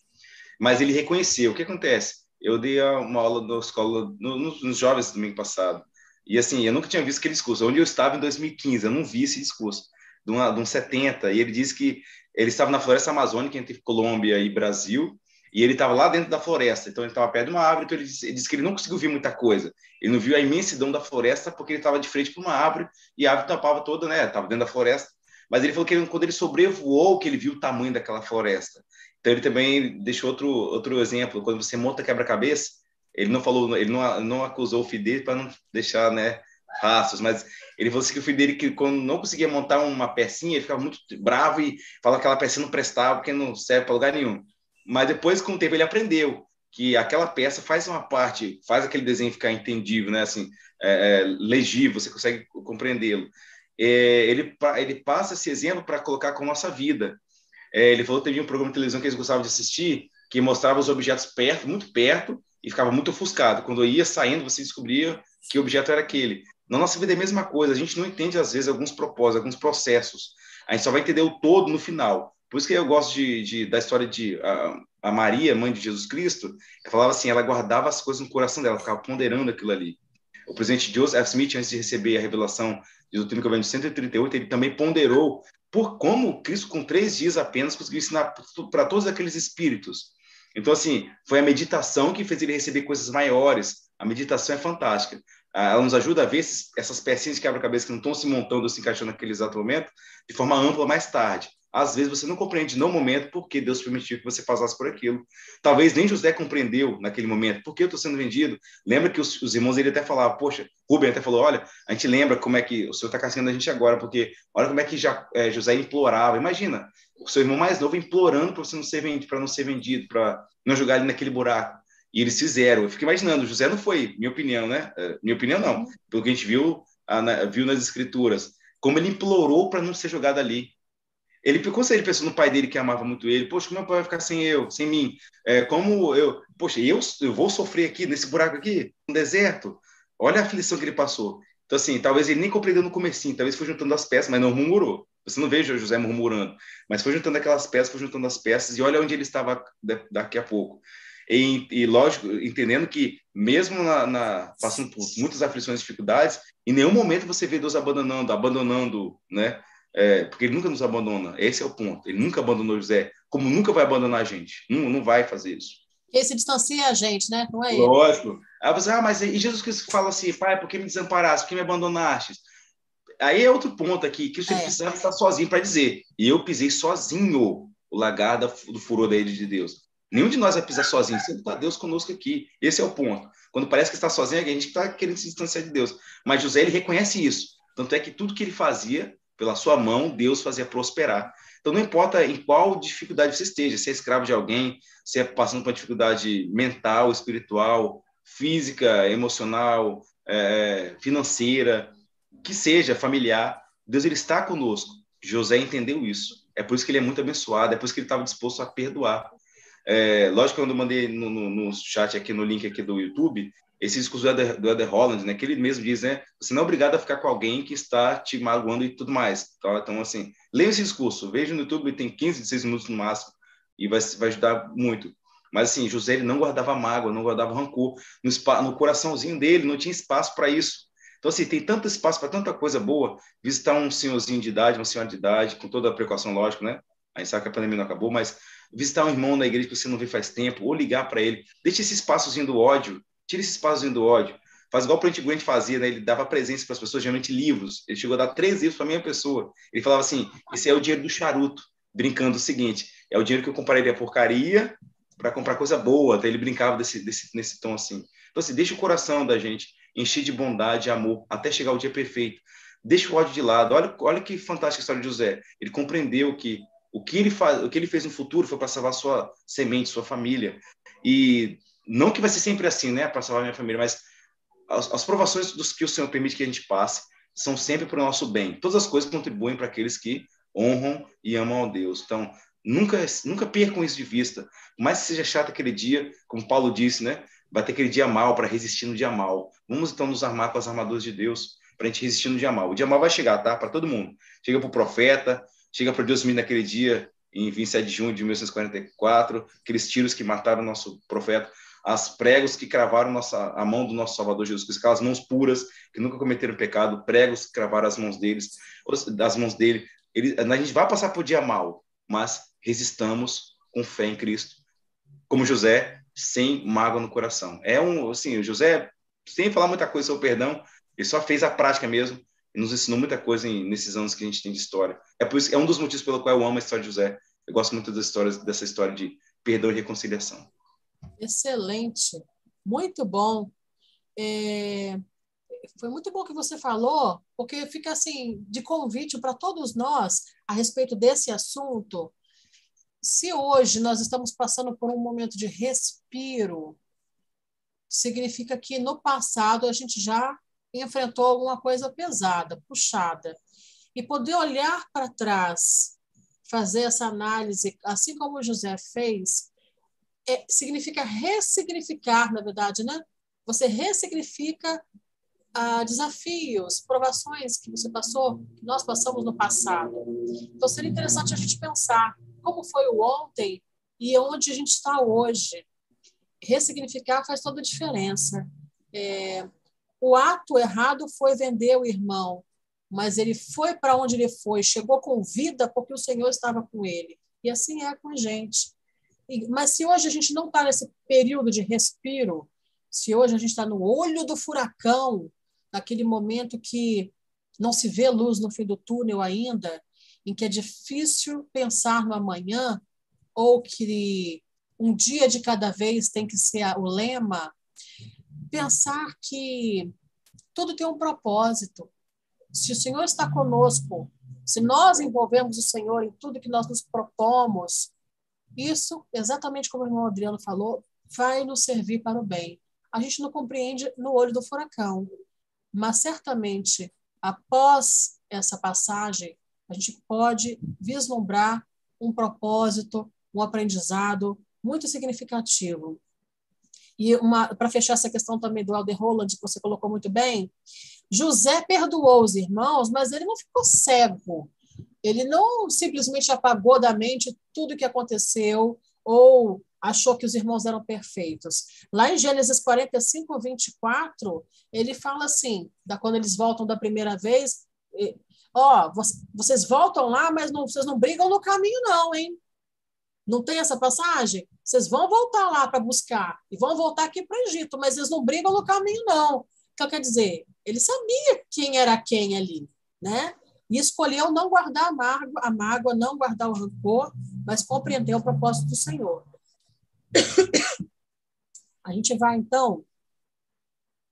Mas ele reconheceu. O que acontece? Eu dei uma aula na escola, nos, nos jovens domingo passado. E assim, eu nunca tinha visto aquele discurso. Onde eu estava em 2015, eu não vi esse discurso. De, uma, de um 70. E ele disse que ele estava na floresta amazônica entre Colômbia e Brasil. E ele estava lá dentro da floresta, então ele estava perto de uma árvore, então ele disse, ele disse, que ele não conseguiu ver muita coisa. Ele não viu a imensidão da floresta porque ele estava de frente para uma árvore e a árvore tapava toda, né? Estava dentro da floresta. Mas ele falou que ele, quando ele sobrevoou, que ele viu o tamanho daquela floresta. Então ele também deixou outro outro exemplo. Quando você monta quebra-cabeça, ele não falou, ele não, não acusou o filho dele para não deixar, né, rastros, mas ele falou assim que o filho dele, que quando não conseguia montar uma pecinha, ele ficava muito bravo e falava que aquela peça não prestava porque não serve para lugar nenhum. Mas depois, com o tempo, ele aprendeu que aquela peça faz uma parte, faz aquele desenho ficar entendível, né? Assim, é, é, legível, você consegue compreendê-lo. É, ele, ele passa esse exemplo para colocar com a nossa vida. É, ele falou que teve um programa de televisão que eles gostavam de assistir, que mostrava os objetos perto, muito perto, e ficava muito ofuscado. Quando ia saindo, você descobria que objeto era aquele. Na nossa vida é a mesma coisa, a gente não entende, às vezes, alguns propósitos, alguns processos. A gente só vai entender o todo no final. Por isso que eu gosto de, de da história de a, a, Maria, mãe de Jesus Cristo, ela falava assim, ela guardava as coisas no coração dela, ficava ponderando aquilo ali. O presidente Joseph Smith, antes de receber a revelação de Doutrina Convênio 138, ele também ponderou por como Cristo, com três dias apenas, conseguiu ensinar para todos aqueles espíritos. Então, assim, foi a meditação que fez ele receber coisas maiores. A meditação é fantástica. Ah, ela nos ajuda a ver esses, essas pecinhas de quebra-cabeça que não estão se montando, se encaixando naquele exato momento, de forma ampla mais tarde às vezes você não compreende no momento porque Deus permitiu que você passasse por aquilo. Talvez nem José compreendeu naquele momento por que eu estou sendo vendido. Lembra que os, os, irmãos ele até falavam, poxa, Rubem até falou, olha, a gente lembra como é que o Senhor está castigando a gente agora, porque olha como é que já, é, José implorava. Imagina, o seu irmão mais novo implorando para você não ser vendido, para não ser vendido, para não jogar ele naquele buraco. E eles fizeram. Eu fico imaginando, José não foi, minha opinião, né? É, minha opinião não, pelo que a gente viu, a, viu nas escrituras, como ele implorou para não ser jogado ali ele ficou se ele pensou no pai dele que amava muito ele, poxa, como meu pai vai ficar sem eu, sem mim? É, como eu, poxa, eu, eu vou sofrer aqui nesse buraco aqui, no deserto. Olha a aflição que ele passou. Então assim, talvez ele nem compreendeu no comecinho, talvez foi juntando as peças, mas não murmurou. Você não veja José murmurando, mas foi juntando aquelas peças, foi juntando as peças e olha onde ele estava daqui a pouco. E, e lógico, entendendo que mesmo na, na, passando por muitas aflições e dificuldades, em nenhum momento você vê Deus abandonando, abandonando, né? É, porque ele nunca nos abandona. Esse é o ponto. Ele nunca abandonou José, como nunca vai abandonar a gente. Não, não vai fazer isso. Ele se distancia a gente, né? Não é. Lógico. Aí você, ah, mas e Jesus Cristo fala assim, pai, por que me desamparaste? Por que me abandonaste? Aí é outro ponto aqui, que o Espírito é. Santo está sozinho para dizer. E eu pisei sozinho o lagar do furor da ilha de Deus. Nenhum de nós vai pisar sozinho, sempre está Deus conosco aqui. Esse é o ponto. Quando parece que está sozinho, a gente está querendo se distanciar de Deus. Mas José, ele reconhece isso. Tanto é que tudo que ele fazia, pela sua mão, Deus fazia prosperar. Então, não importa em qual dificuldade você esteja, se é escravo de alguém, se é passando por uma dificuldade mental, espiritual, física, emocional, é, financeira, que seja familiar, Deus ele está conosco. José entendeu isso. É por isso que ele é muito abençoado, é por isso que ele estava disposto a perdoar. É, lógico que quando eu mandei no, no, no, chat aqui, no link aqui do YouTube, esse discurso do Eder, Holland, né, que ele mesmo diz, né, você não é obrigado a ficar com alguém que está te magoando e tudo mais. Tá? Então, assim, leia esse discurso, veja no YouTube, tem 15, 16 minutos no máximo, e vai, vai ajudar muito. Mas, assim, José ele não guardava mágoa, não guardava rancor. No, no coraçãozinho dele não tinha espaço para isso. Então, assim, tem tanto espaço para tanta coisa boa. Visitar um senhorzinho de idade, uma senhora de idade, com toda a precaução, lógico, né? A gente sabe que a pandemia não acabou, mas visitar um irmão na igreja que você não vê faz tempo, ou ligar para ele. Deixe esse espaçozinho do ódio Tira esse espaçozinho do ódio. Faz igual o Print Grant fazia, né? Ele dava presença para as pessoas, geralmente livros. Ele chegou a dar três livros para a mesma pessoa. Ele falava assim: esse é o dinheiro do charuto, brincando o seguinte: é o dinheiro que eu compraria porcaria para comprar coisa boa. Até ele brincava desse, desse, nesse tom assim. Então, assim, deixa o coração da gente encher de bondade amor até chegar o dia perfeito. Deixa o ódio de lado. Olha, olha que fantástica história de José. Ele compreendeu que o que ele faz, o que ele fez no futuro foi para salvar sua semente, sua família. E não que vai ser sempre assim, né, para salvar minha família, mas as, as provações dos que o Senhor permite que a gente passe são sempre para o nosso bem. Todas as coisas contribuem para aqueles que honram e amam a Deus. Então, nunca nunca percam isso de vista. Por mais que seja chato aquele dia, como Paulo disse, né, vai ter aquele dia mal para resistir no dia mal. Vamos então nos armar com as armaduras de Deus para a gente resistir no dia mal. O dia mal vai chegar, tá? Para todo mundo. Chega para o profeta, chega para Deus naquele dia, em 27 de junho de 1944, aqueles tiros que mataram nosso profeta as pregos que cravaram nossa, a mão do nosso Salvador Jesus Cristo, aquelas mãos puras que nunca cometeram pecado, pregos que cravaram as mãos deles, das mãos dele. Ele, a gente vai passar por dia mal, mas resistamos com fé em Cristo, como José, sem mágoa no coração. É um, assim, José, sem falar muita coisa sobre o perdão, ele só fez a prática mesmo nos ensinou muita coisa em, nesses anos que a gente tem de história. É por isso, é um dos motivos pelo qual eu amo a história de José. Eu gosto muito das histórias dessa história de perdão e reconciliação. Excelente, muito bom. É... Foi muito bom que você falou, porque fica assim de convite para todos nós a respeito desse assunto. Se hoje nós estamos passando por um momento de respiro, significa que no passado a gente já enfrentou alguma coisa pesada, puxada. E poder olhar para trás, fazer essa análise, assim como o José fez, é, significa ressignificar, na verdade, né? Você ressignifica ah, desafios, provações que você passou, que nós passamos no passado. Então, seria interessante a gente pensar como foi o ontem e onde a gente está hoje. Ressignificar faz toda a diferença. É, o ato errado foi vender o irmão, mas ele foi para onde ele foi, chegou com vida porque o Senhor estava com ele. E assim é com a gente. E, mas se hoje a gente não está nesse período de respiro, se hoje a gente está no olho do furacão, naquele momento que não se vê luz no fim do túnel ainda, em que é difícil pensar no amanhã, ou que um dia de cada vez tem que ser o lema, pensar que tudo tem um propósito. Se o Senhor está conosco, se nós envolvemos o Senhor em tudo que nós nos propomos, isso, exatamente como o irmão Adriano falou, vai nos servir para o bem. A gente não compreende no olho do furacão, mas certamente após essa passagem, a gente pode vislumbrar um propósito, um aprendizado muito significativo. E para fechar essa questão também do Alder Roland, que você colocou muito bem, José perdoou os irmãos, mas ele não ficou cego. Ele não simplesmente apagou da mente tudo o que aconteceu ou achou que os irmãos eram perfeitos. Lá em Gênesis 45, 24, ele fala assim, da quando eles voltam da primeira vez, ó, oh, vocês voltam lá, mas não, vocês não brigam no caminho não, hein? Não tem essa passagem? Vocês vão voltar lá para buscar e vão voltar aqui para o Egito, mas eles não brigam no caminho, não. Então, quer dizer, ele sabia quem era quem ali, né? E escolheu não guardar a mágoa, a mágoa não guardar o rancor, mas compreender o propósito do Senhor. A gente vai, então.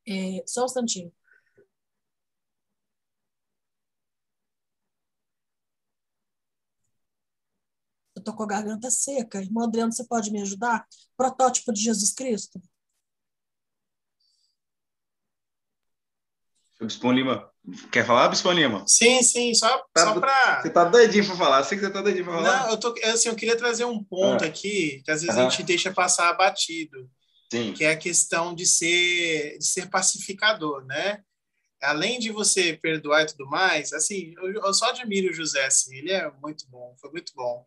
É, só um instantinho. Eu estou com a garganta seca. Irmão Adriano, você pode me ajudar? Protótipo de Jesus Cristo. Bispo Lima. Quer falar, Bispo Lima? Sim, sim, só, tá, só para. Você tá doidinho para falar, sei que você tá doidinho para falar. Não, eu, tô, assim, eu queria trazer um ponto ah. aqui que às vezes a gente deixa passar batido. Sim. Que é a questão de ser, de ser pacificador, né? Além de você perdoar e tudo mais, assim, eu, eu só admiro o José, assim, ele é muito bom, foi muito bom.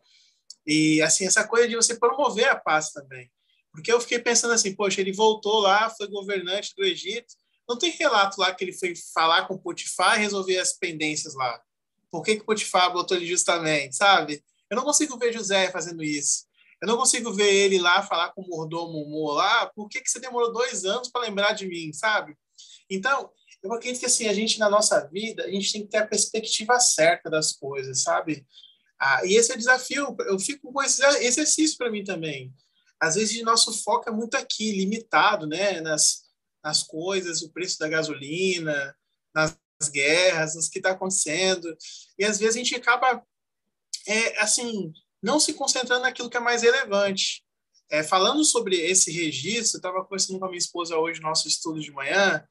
E, assim, essa coisa de você promover a paz também. Porque eu fiquei pensando assim, poxa, ele voltou lá, foi governante do Egito. Não tem relato lá que ele foi falar com Potifar e resolver as pendências lá. Por que, que Potifar botou ele justamente, sabe? Eu não consigo ver José fazendo isso. Eu não consigo ver ele lá falar com o mordomo lá. Por que, que você demorou dois anos para lembrar de mim, sabe? Então, eu acredito que assim, a gente, na nossa vida, a gente tem que ter a perspectiva certa das coisas, sabe? Ah, e esse é o desafio, eu fico com esse exercício para mim também. Às vezes, nosso foco é muito aqui, limitado, né? Nas, nas coisas, o preço da gasolina, nas guerras, nos que está acontecendo. E às vezes a gente acaba, é, assim, não se concentrando naquilo que é mais relevante. É, falando sobre esse registro, estava conversando com a minha esposa hoje no nosso estudo de manhã,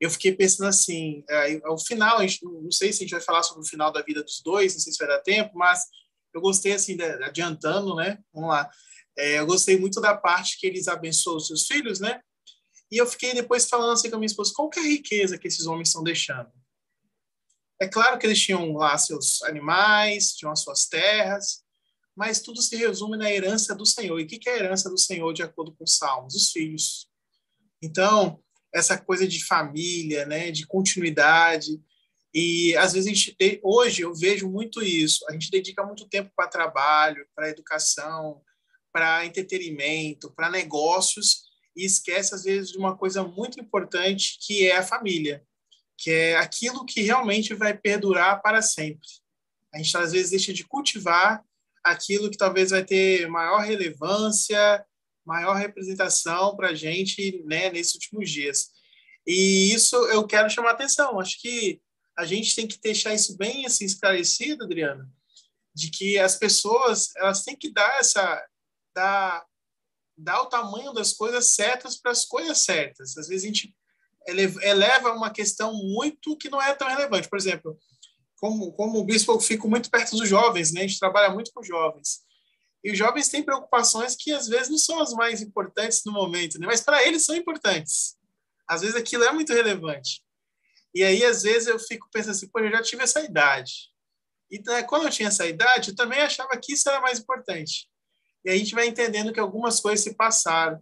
eu fiquei pensando assim, ao final, gente, não sei se a gente vai falar sobre o final da vida dos dois, não sei se vai dar tempo, mas eu gostei assim, de, adiantando, né? Vamos lá. É, eu gostei muito da parte que eles abençoam os seus filhos, né? E eu fiquei depois falando assim com a minha esposa, qual que é a riqueza que esses homens estão deixando? É claro que eles tinham lá seus animais, tinham as suas terras, mas tudo se resume na herança do Senhor. E o que é a herança do Senhor, de acordo com os Salmos? Os filhos. Então, essa coisa de família, né, de continuidade. E às vezes a gente hoje eu vejo muito isso. A gente dedica muito tempo para trabalho, para educação, para entretenimento, para negócios e esquece às vezes de uma coisa muito importante que é a família, que é aquilo que realmente vai perdurar para sempre. A gente às vezes deixa de cultivar aquilo que talvez vai ter maior relevância, maior representação para a gente né, nesses últimos dias. E isso eu quero chamar atenção. Acho que a gente tem que deixar isso bem assim esclarecido, Adriana, de que as pessoas elas têm que dar essa dar, dar o tamanho das coisas certas para as coisas certas. Às vezes a gente eleva uma questão muito que não é tão relevante. Por exemplo, como, como o bispo, eu fico muito perto dos jovens, né? A gente trabalha muito com jovens. E os jovens têm preocupações que às vezes não são as mais importantes no momento, né? Mas para eles são importantes. Às vezes aquilo é muito relevante. E aí, às vezes, eu fico pensando assim, pô, eu já tive essa idade. E né, quando eu tinha essa idade, eu também achava que isso era mais importante. E a gente vai entendendo que algumas coisas se passaram.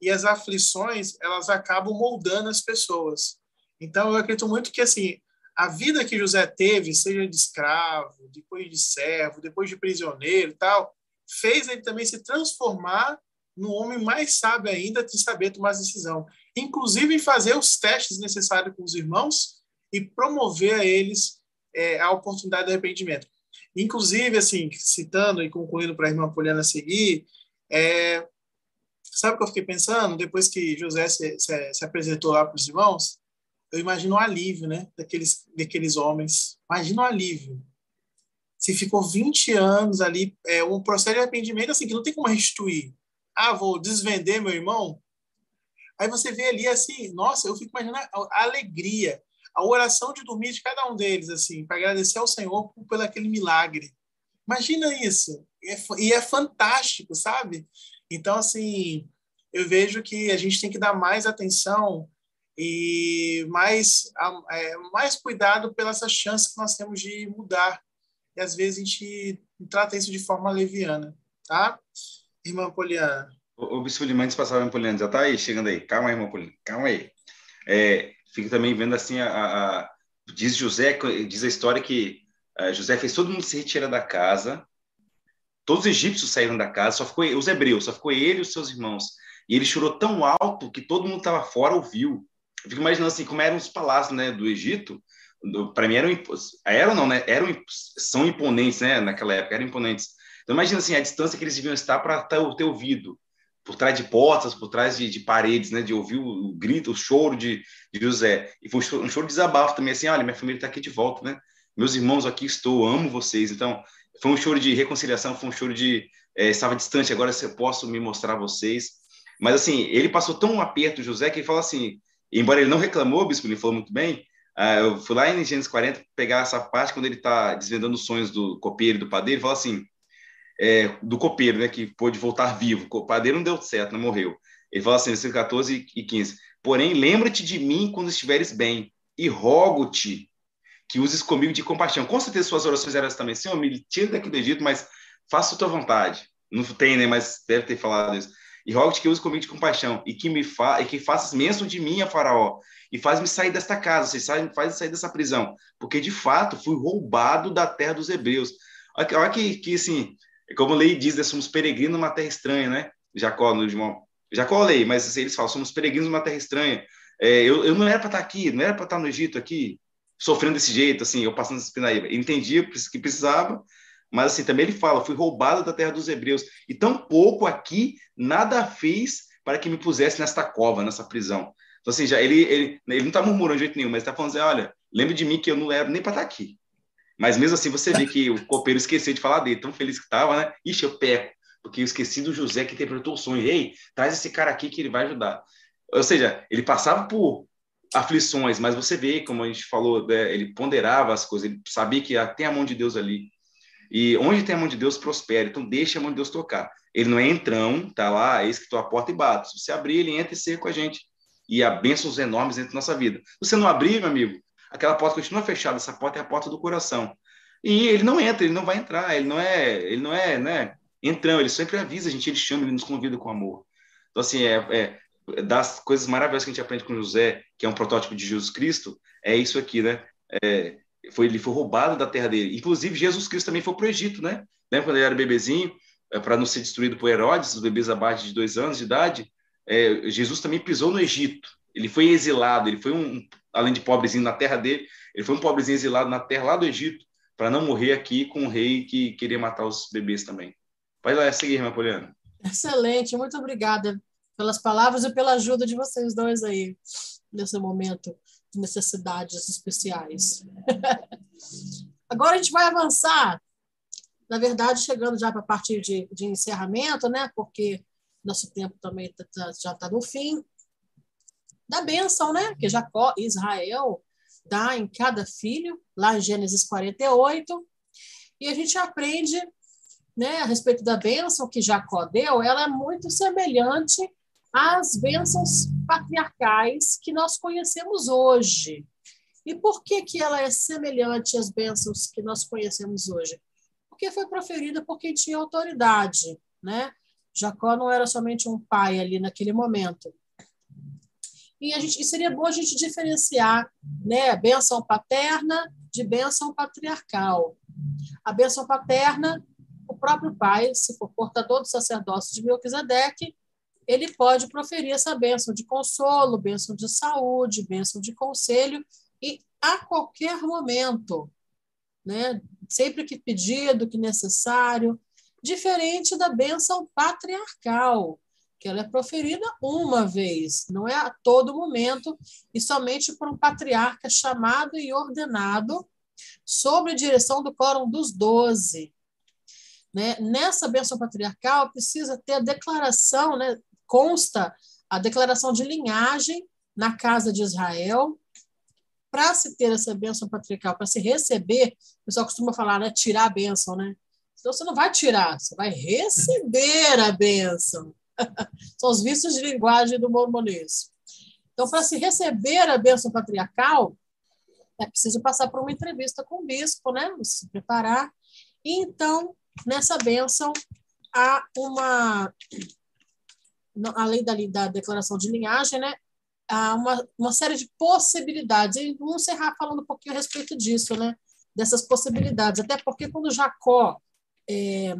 E as aflições, elas acabam moldando as pessoas. Então, eu acredito muito que, assim, a vida que José teve, seja de escravo, depois de servo, depois de prisioneiro tal, fez ele também se transformar no homem mais sábio ainda de saber tomar decisão, inclusive em fazer os testes necessários com os irmãos e promover a eles é, a oportunidade de arrependimento. Inclusive, assim, citando e concluindo para a irmã Poliana seguir, é, sabe o que eu fiquei pensando? Depois que José se, se, se apresentou lá para os irmãos, eu imagino o alívio, né, daqueles, daqueles homens. Imagina o alívio. Se ficou 20 anos ali, é um processo de arrependimento assim, que não tem como restituir. Ah, vou desvender meu irmão? Aí você vê ali assim, nossa, eu fico imaginando a alegria, a oração de dormir de cada um deles, assim, para agradecer ao Senhor por, pelo aquele milagre. Imagina isso. E é, e é fantástico, sabe? Então, assim, eu vejo que a gente tem que dar mais atenção e mais, é, mais cuidado pela essa chance que nós temos de mudar. E às vezes a gente trata isso de forma leviana, tá? Irmã Poliana. O, Bispo de Mantes passava, Poliana, já tá aí, chegando aí. Calma aí, irmã Poliana, calma aí. É, fico também vendo assim, a, a, diz José, diz a história que uh, José fez todo mundo se retirar da casa, todos os egípcios saíram da casa, só ficou os hebreus, só ficou ele e os seus irmãos. E ele chorou tão alto que todo mundo estava fora ouviu. Eu fico imaginando assim, como eram os palácios né, do Egito, para mim eram, eram não, né, eram, são imponentes, né, naquela época, eram imponentes. Então imagina assim, a distância que eles deviam estar para ter, ter ouvido, por trás de portas, por trás de, de paredes, né, de ouvir o, o, grito, o choro de, de José. E foi um choro, um choro de desabafo também, assim, olha, minha família está aqui de volta, né? Meus irmãos, aqui estou, amo vocês. Então, foi um choro de reconciliação, foi um choro de é, estava distante, agora eu posso me mostrar a vocês. Mas assim, ele passou tão um aperto, José, que ele fala assim, embora ele não reclamou, bispo, ele falou muito bem. Uh, eu fui lá em Gênesis 40 pegar essa parte quando ele está desvendando os sonhos do copeiro e do padeiro, ele fala assim: é, do copeiro, né, que pôde voltar vivo. O padeiro não deu certo, não morreu. Ele fala assim, versículo 14 e 15: Porém, lembra-te de mim quando estiveres bem, e rogo-te que uses comigo de compaixão. Com certeza suas orações eram também, Senhor, me tira daqui do Egito, mas faça a tua vontade. Não tem, né, mas deve ter falado isso. E rogo-te que uses comigo de compaixão, e que me fa e que faças menção de mim a faraó, e faz-me sair desta casa, você faz sair dessa prisão, porque de fato fui roubado da terra dos hebreus. Olha, olha que, que assim, como lei diz, nós somos peregrinos numa terra estranha, né? Jacó, no irmão. Jacó lei, mas assim, eles falam, somos peregrinos numa terra estranha. É, eu, eu não era para estar aqui, não era para estar no Egito aqui, sofrendo desse jeito, assim, eu passando essa pinaíba. Entendia que precisava, mas assim, também ele fala, fui roubado da terra dos hebreus, e tão pouco aqui, nada fez para que me pusesse nesta cova, nessa prisão. Então, assim, já, ele, ele, ele não está murmurando de jeito nenhum, mas está falando assim, olha, lembre de mim que eu não era nem para estar aqui. Mas mesmo assim você vê que o copeiro esqueceu de falar dele, tão feliz que estava, né? Ixi, eu peco, porque eu esqueci do José que interpretou o sonho. Ei, traz esse cara aqui que ele vai ajudar. Ou seja, ele passava por aflições, mas você vê, como a gente falou, né? ele ponderava as coisas, ele sabia que tem a mão de Deus ali. E onde tem a mão de Deus, prospera. Então, deixa a mão de Deus tocar. Ele não é entrão, tá lá, eis que tua porta e bate. Se você abrir, ele entra e ser com a gente. E há bênçãos enormes dentro da nossa vida. Você não abrir, meu amigo, aquela porta continua fechada, essa porta é a porta do coração. E ele não entra, ele não vai entrar, ele não é, ele não é, né, entrão, ele sempre avisa a gente, ele chama, ele nos convida com amor. Então, assim, é, é das coisas maravilhosas que a gente aprende com José, que é um protótipo de Jesus Cristo, é isso aqui, né? É, foi, ele foi roubado da terra dele. Inclusive, Jesus Cristo também foi para o Egito, né? Lembra quando ele era bebezinho? é, para não ser destruído por Herodes, os bebês abaixo de dois anos de idade, é, Jesus também pisou no Egito. Ele foi exilado, ele foi um, além de pobrezinho na terra dele, ele foi um pobrezinho exilado na terra lá do Egito, para não morrer aqui com um rei que queria matar os bebês também. Vai lá, seguir, irmã Poliana. Excelente, muito obrigada pelas palavras e pela ajuda de vocês dois aí, nesse momento de necessidades especiais. Agora a gente vai avançar, na verdade, chegando já para a parte de, de encerramento, né? Porque nosso tempo também tá, tá, já está no fim. Da bênção, né? Que Jacó, Israel, dá em cada filho, lá em Gênesis 48. E a gente aprende né, a respeito da bênção que Jacó deu, ela é muito semelhante às bênçãos patriarcais que nós conhecemos hoje. E por que, que ela é semelhante às bênçãos que nós conhecemos hoje? Porque foi proferida por quem tinha autoridade, né? Jacó não era somente um pai ali naquele momento. E, a gente, e seria bom a gente diferenciar né, a bênção paterna de bênção patriarcal. A bênção paterna, o próprio pai, se for portador do sacerdócio de Melquisedeque, ele pode proferir essa bênção de consolo, bênção de saúde, bênção de conselho, e a qualquer momento, né? sempre que pedido, que necessário, diferente da bênção patriarcal, que ela é proferida uma vez, não é a todo momento, e somente por um patriarca chamado e ordenado, sob a direção do quórum dos doze. Né? Nessa bênção patriarcal, precisa ter a declaração, né? consta a declaração de linhagem na casa de Israel, para se ter essa bênção patriarcal, para se receber, o pessoal costuma falar, né, tirar a bênção, né? Então você não vai tirar, você vai receber a bênção. São os vícios de linguagem do mormonismo. Então, para se receber a bênção patriarcal, é preciso passar por uma entrevista com o bispo, né? Se preparar. E então, nessa bênção, há uma além da, da declaração de linhagem, né, há uma, uma série de possibilidades. E vamos encerrar falando um pouquinho a respeito disso, né, dessas possibilidades. Até porque quando Jacó, é,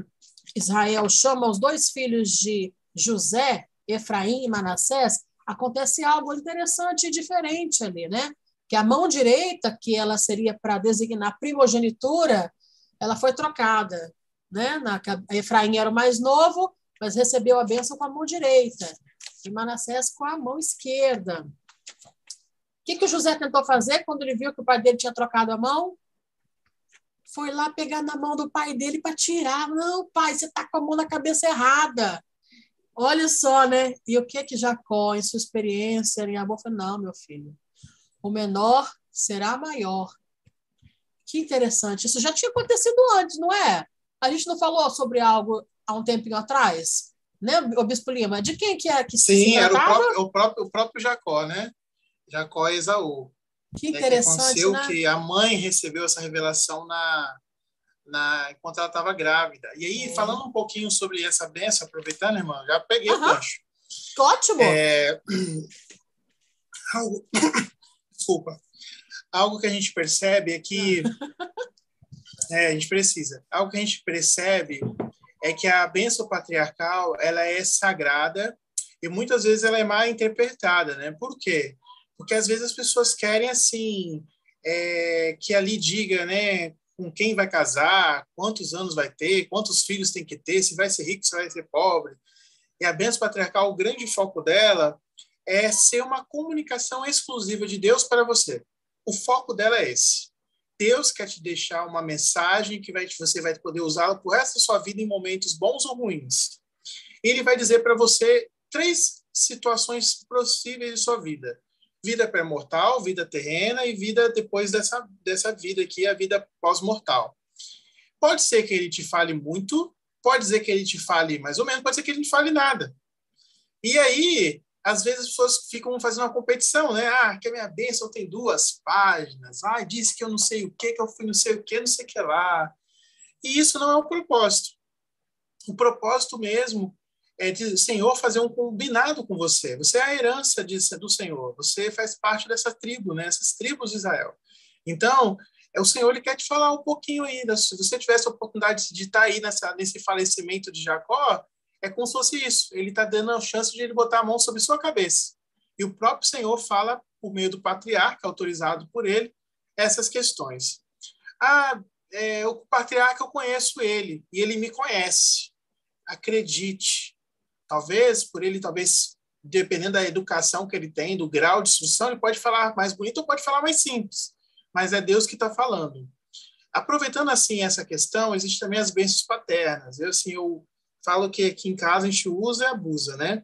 Israel, chama os dois filhos de José, Efraim e Manassés, acontece algo interessante e diferente ali, né? Que a mão direita, que ela seria para designar primogenitura, ela foi trocada, né? Na, Efraim era o mais novo, mas recebeu a bênção com a mão direita, e Manassés com a mão esquerda. O que, que o José tentou fazer quando ele viu que o pai dele tinha trocado a mão? Foi lá pegar na mão do pai dele para tirar. Não, pai, você está com a mão na cabeça errada. Olha só, né? E o que que Jacó, em sua experiência em amor, falou: não, meu filho, o menor será maior. Que interessante. Isso já tinha acontecido antes, não é? A gente não falou sobre algo há um tempinho atrás, né, o Bispo Lima? De quem que é que Sim, se era o próprio, o próprio, o próprio Jacó, né? Jacó e Esaú. Que interessante, que aconteceu né? que a mãe recebeu essa revelação na, na enquanto ela estava grávida. E aí, é. falando um pouquinho sobre essa benção, aproveitando, irmã, já peguei uhum. o gancho. Ótimo! É... Algo... Desculpa. Algo que a gente percebe é que... é, a gente precisa. Algo que a gente percebe é que a bênção patriarcal ela é sagrada e muitas vezes ela é mal interpretada, né? Por quê? Porque às vezes as pessoas querem assim é, que ali diga, né, com quem vai casar, quantos anos vai ter, quantos filhos tem que ter, se vai ser rico, se vai ser pobre. E a bênção patriarcal, o grande foco dela é ser uma comunicação exclusiva de Deus para você. O foco dela é esse. Deus quer te deixar uma mensagem que vai, você vai poder usá-la por resto da sua vida em momentos bons ou ruins. Ele vai dizer para você três situações possíveis de sua vida: vida pré-mortal, vida terrena e vida depois dessa, dessa vida aqui, a vida pós-mortal. Pode ser que ele te fale muito, pode ser que ele te fale mais ou menos, pode ser que ele não te fale nada. E aí, às vezes as pessoas ficam fazendo uma competição, né? Ah, que a minha bênção tem duas páginas. Ah, disse que eu não sei o que, que eu fui não sei o que, não sei o que lá. E isso não é o propósito. O propósito mesmo é de Senhor fazer um combinado com você. Você é a herança de, do Senhor. Você faz parte dessa tribo, né? Essas tribos de Israel. Então, é o Senhor ele quer te falar um pouquinho. Né? Se você tivesse a oportunidade de estar aí nessa, nesse falecimento de Jacó, é como se fosse isso. Ele está dando a chance de ele botar a mão sobre sua cabeça. E o próprio Senhor fala, por meio do patriarca, autorizado por ele, essas questões. Ah, é, o patriarca, eu conheço ele, e ele me conhece. Acredite. Talvez, por ele, talvez, dependendo da educação que ele tem, do grau de instrução, ele pode falar mais bonito ou pode falar mais simples mas é Deus que está falando. Aproveitando assim essa questão, existe também as bênçãos paternas. Eu assim eu falo que aqui em casa a gente usa e abusa, né?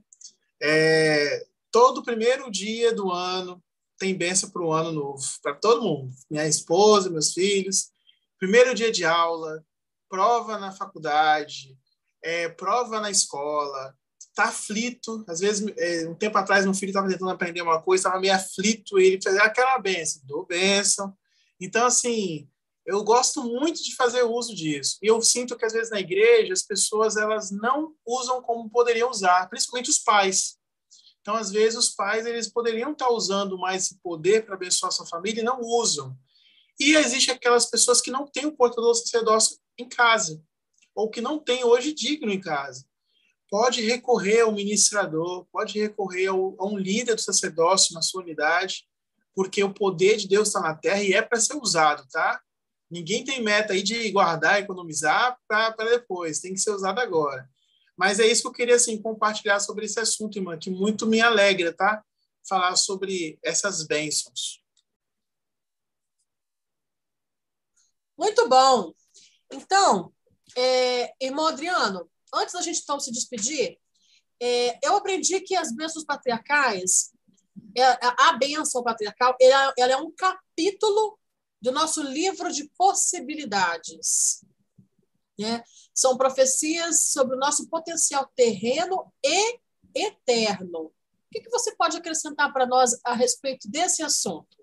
É, todo primeiro dia do ano tem bênção para o ano novo, para todo mundo. Minha esposa, meus filhos. Primeiro dia de aula, prova na faculdade, é, prova na escola, tá aflito. Às vezes, é, um tempo atrás, meu filho estava tentando aprender uma coisa, estava meio aflito, e ele fazia aquela benção, dou benção. Então, assim, eu gosto muito de fazer uso disso. E eu sinto que, às vezes, na igreja, as pessoas elas não usam como poderiam usar, principalmente os pais. Então, às vezes, os pais eles poderiam estar usando mais esse poder para abençoar sua família e não usam. E existe aquelas pessoas que não têm o portador sacerdócio em casa, ou que não têm hoje digno em casa pode recorrer ao ministrador, pode recorrer ao, a um líder do sacerdócio na sua unidade, porque o poder de Deus está na terra e é para ser usado, tá? Ninguém tem meta aí de guardar, economizar para depois, tem que ser usado agora. Mas é isso que eu queria assim compartilhar sobre esse assunto, irmã, que muito me alegra, tá? Falar sobre essas bênçãos. Muito bom. Então, é, irmão Adriano, antes da gente então se despedir, é, eu aprendi que as bênçãos patriarcais, é, a bênção patriarcal, ela, ela é um capítulo do nosso livro de possibilidades. Né? São profecias sobre o nosso potencial terreno e eterno. O que, que você pode acrescentar para nós a respeito desse assunto?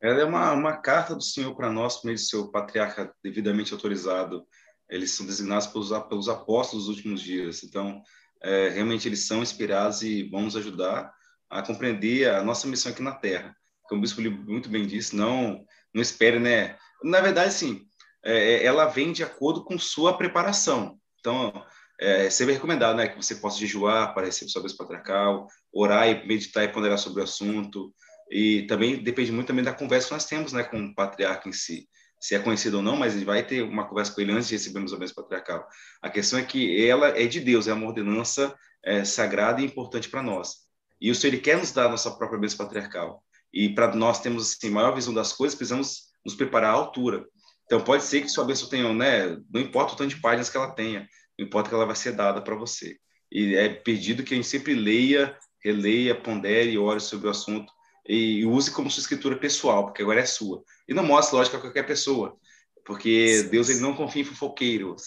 Ela é uma, uma carta do Senhor para nós, por meio seu patriarca devidamente autorizado, eles são designados pelos, pelos apóstolos dos últimos dias. Então, é, realmente eles são inspirados e vão nos ajudar a compreender a nossa missão aqui na Terra. Como o Bispo muito bem disse, não, não espere, né? Na verdade, sim, é, é, ela vem de acordo com sua preparação. Então, é, é sempre recomendado né, que você possa jejuar para receber sua vez patriarcal, orar e meditar e ponderar sobre o assunto. E também depende muito também da conversa que nós temos né, com o patriarca em si se é conhecido ou não, mas ele vai ter uma conversa com ele antes de recebermos a bênção patriarcal. A questão é que ela é de Deus, é uma ordenança é, sagrada e importante para nós. E o Senhor ele quer nos dar a nossa própria bênção patriarcal. E para nós termos assim, maior visão das coisas, precisamos nos preparar à altura. Então pode ser que sua bênção tenha, né, não importa o tanto de páginas que ela tenha, não importa que ela vai ser dada para você. E é pedido que a gente sempre leia, releia, pondere e ore sobre o assunto e use como sua escritura pessoal, porque agora é sua. E não mostre lógica a qualquer pessoa, porque Deus ele não confia em fofoqueiros.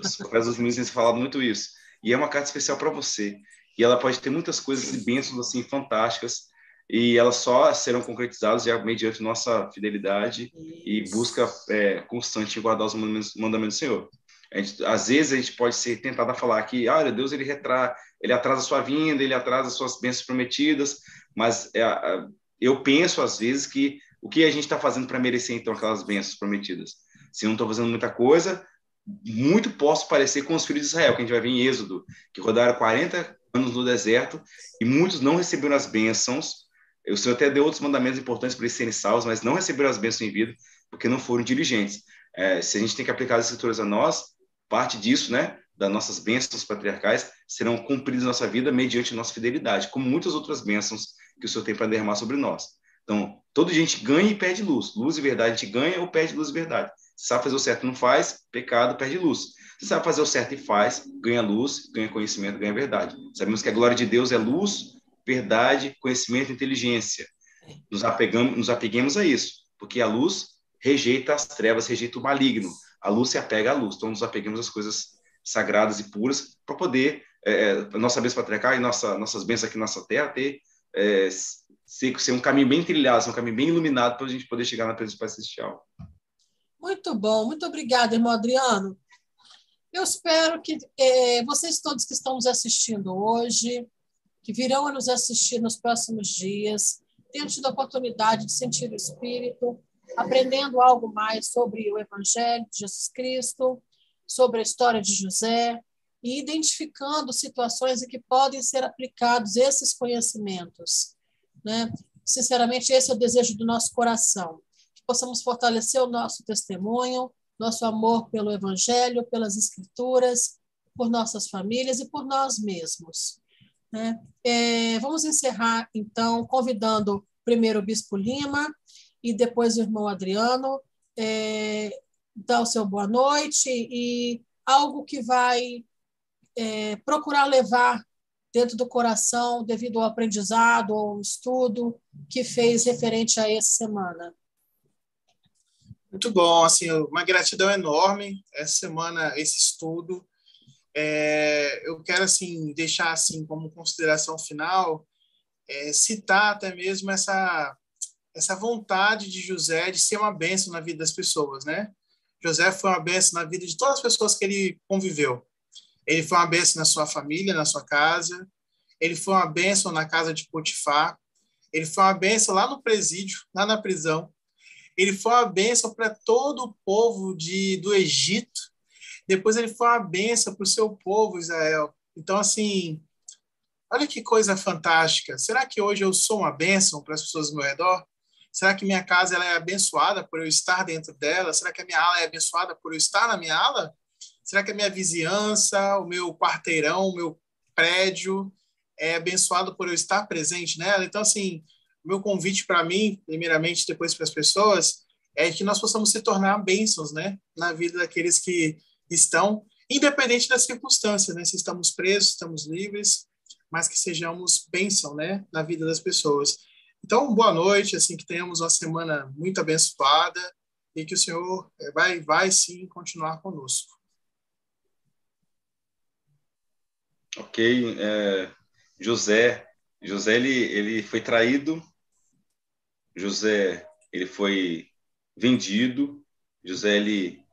Os dos meninos têm falado muito isso. E é uma carta especial para você. E ela pode ter muitas coisas e bênçãos assim fantásticas, e elas só serão concretizadas já mediante nossa fidelidade isso. e busca é, constante em guardar os mandamentos, mandamentos do Senhor. Gente, às vezes a gente pode ser tentado a falar que, olha, Deus ele retra, ele atrasa a sua vinda, ele atrasa as suas bênçãos prometidas, mas é, eu penso às vezes que o que a gente está fazendo para merecer então aquelas bênçãos prometidas? Se não estou fazendo muita coisa, muito posso parecer com os filhos de Israel, que a gente vai ver em Êxodo, que rodaram 40 anos no deserto e muitos não receberam as bênçãos. O Senhor até deu outros mandamentos importantes para eles serem salvos, mas não receberam as bênçãos em vida porque não foram diligentes. É, se a gente tem que aplicar as escrituras a nós, parte disso, né, das nossas bênçãos patriarcais, serão cumpridas na nossa vida mediante nossa fidelidade, como muitas outras bênçãos que o Senhor tem para derramar sobre nós. Então, toda gente ganha e perde luz. Luz e verdade, a gente ganha ou perde luz e verdade. Se sabe fazer o certo e não faz, pecado, perde luz. Se sabe fazer o certo e faz, ganha luz, ganha conhecimento, ganha verdade. Sabemos que a glória de Deus é luz, verdade, conhecimento e inteligência. Nos, apegamos, nos apeguemos a isso, porque a luz rejeita as trevas, rejeita o maligno. A luz se apega à luz. Então, nos apeguemos às coisas sagradas e puras para poder é nossa bênção patriarcal e nossa, nossas bênçãos aqui na nossa terra ter é, ser, ser um caminho bem trilhado, um caminho bem iluminado para a gente poder chegar na presença celestial. Muito bom, muito obrigada, irmão Adriano. Eu espero que é, vocês todos que estão nos assistindo hoje, que virão a nos assistir nos próximos dias, tenha tido a oportunidade de sentir o Espírito, aprendendo algo mais sobre o Evangelho de Jesus Cristo, sobre a história de José e identificando situações em que podem ser aplicados esses conhecimentos. Né? Sinceramente, esse é o desejo do nosso coração, que possamos fortalecer o nosso testemunho, nosso amor pelo Evangelho, pelas Escrituras, por nossas famílias e por nós mesmos. Né? É, vamos encerrar, então, convidando primeiro o Bispo Lima e depois o irmão Adriano, é, dar o seu boa noite e algo que vai é, procurar levar dentro do coração devido ao aprendizado ou estudo que fez referente a essa semana. Muito bom, assim, uma gratidão enorme essa semana, esse estudo. É, eu quero assim deixar assim como consideração final é, citar até mesmo essa essa vontade de José de ser uma bênção na vida das pessoas, né? José foi uma bênção na vida de todas as pessoas que ele conviveu. Ele foi uma bênção na sua família, na sua casa. Ele foi uma bênção na casa de Potifar. Ele foi uma bênção lá no presídio, lá na prisão. Ele foi uma bênção para todo o povo de, do Egito. Depois ele foi uma bênção para o seu povo, Israel. Então, assim, olha que coisa fantástica. Será que hoje eu sou uma bênção para as pessoas ao meu redor? Será que minha casa ela é abençoada por eu estar dentro dela? Será que a minha ala é abençoada por eu estar na minha ala? Será que a minha vizinhança, o meu quarteirão, o meu prédio é abençoado por eu estar presente nela? Então, assim, o meu convite para mim, primeiramente, depois para as pessoas, é que nós possamos se tornar bênçãos, né, na vida daqueles que estão, independente das circunstâncias, né, se estamos presos, estamos livres, mas que sejamos bênção, né, na vida das pessoas. Então, boa noite, assim, que tenhamos uma semana muito abençoada e que o Senhor eh, vai, vai sim continuar conosco. Ok, é, José, José ele, ele foi traído, José ele foi vendido, José ele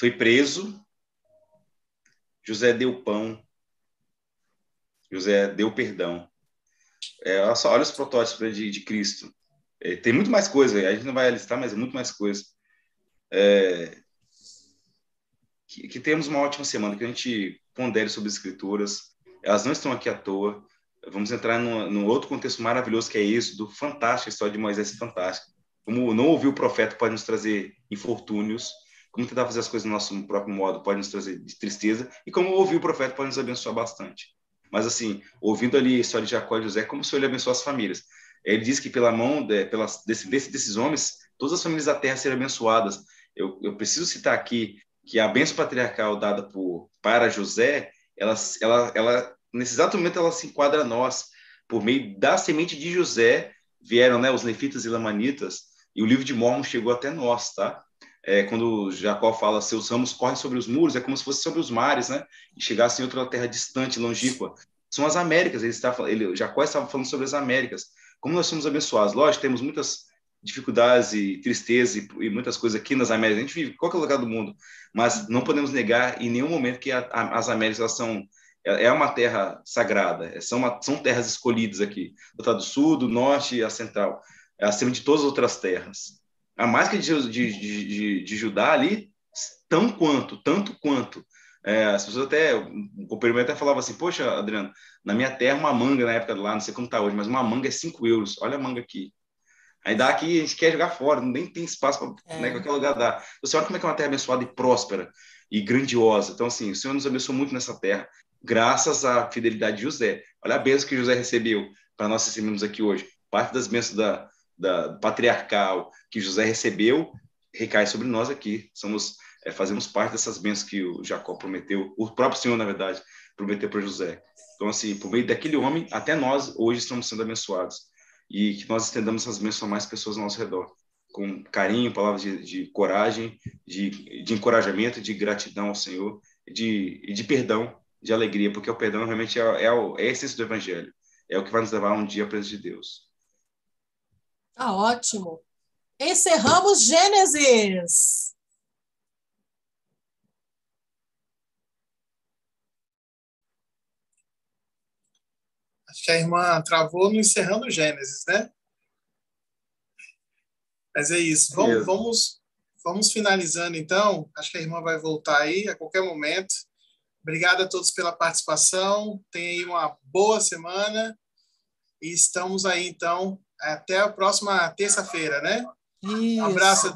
foi preso, José deu pão, José deu perdão. É, olha, só, olha os protótipos de, de Cristo. É, tem muito mais coisa, a gente não vai listar, mas é muito mais coisa. É, que, que temos uma ótima semana, que a gente pondere sobre as escrituras. Elas não estão aqui à toa. Vamos entrar num, num outro contexto maravilhoso que é isso, do fantástico, a história de Moisés é fantástica. Como não ouvir o profeta pode nos trazer infortúnios, como tentar fazer as coisas do nosso próprio modo pode nos trazer tristeza, e como ouvir o profeta pode nos abençoar bastante. Mas, assim, ouvindo ali a história de Jacó e José, como o Senhor ele abençoou as famílias. Ele diz que pela mão de, desse, desses homens, todas as famílias da terra serão abençoadas. Eu, eu preciso citar aqui que a bênção patriarcal dada por, para José, ela, ela, ela, nesse exato momento, ela se enquadra a nós. Por meio da semente de José, vieram né, os nefitas e lamanitas, e o livro de Mormon chegou até nós, tá? é, quando Jacó fala seus ramos correm sobre os muros, é como se fosse sobre os mares, né? E chegasse em outra terra distante, longínqua. São as Américas, ele está, ele, Jacó estava falando sobre as Américas. Como nós somos abençoados? Lógico, temos muitas dificuldades e tristezas e, e, muitas coisas aqui nas Américas. A gente vive em qualquer lugar do mundo, mas não podemos negar em nenhum momento que a, a, as Américas são é, é uma terra sagrada, é, são, uma, são terras escolhidas aqui, do sul, do norte e a central, é acima de todas as outras terras a máscara de, de, de, de Judá ali, tão quanto, tanto quanto. É, as pessoas até, o companheiro até falava assim, poxa, Adriano, na minha terra uma manga na época lá, não sei como tá hoje, mas uma manga é 5 euros, olha a manga aqui. Aí dá aqui, a gente quer jogar fora, nem tem espaço para é. né, qualquer lugar dar. Você olha como é que é uma terra abençoada e próspera e grandiosa. Então, assim, o Senhor nos abençoou muito nessa terra, graças à fidelidade de José. Olha a bênção que José recebeu para nós recebermos aqui hoje. Parte das bênçãos da, da patriarcal que José recebeu recai sobre nós aqui. Somos é, fazemos parte dessas bênçãos que o Jacó prometeu, o próprio Senhor, na verdade, prometeu para José. Então, assim, por meio daquele homem, até nós hoje estamos sendo abençoados. E que nós estendamos essas bênçãos a mais pessoas ao nosso redor. Com carinho, palavras de, de coragem, de, de encorajamento, de gratidão ao Senhor, de, de perdão, de alegria, porque o perdão realmente é, é, é a essência do Evangelho. É o que vai nos levar um dia à presença de Deus. Tá ótimo. Encerramos Gênesis. Que a irmã travou no encerrando Gênesis, né? Mas é isso. Vamos, vamos, vamos finalizando, então. Acho que a irmã vai voltar aí a qualquer momento. Obrigado a todos pela participação. Tenha aí uma boa semana. E estamos aí, então, até a próxima terça-feira, né? Isso. Um abraço.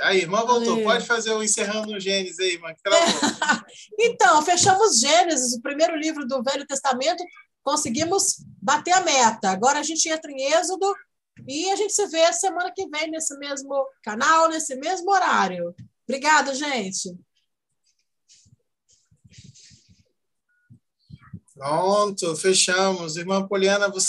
Aí, irmã voltou. Valeu. Pode fazer o encerrando o Gênesis aí, irmã. então, fechamos Gênesis, o primeiro livro do Velho Testamento. Conseguimos bater a meta. Agora a gente entra em Êxodo e a gente se vê semana que vem nesse mesmo canal, nesse mesmo horário. Obrigada, gente. Pronto, fechamos. Irmã Poliana, você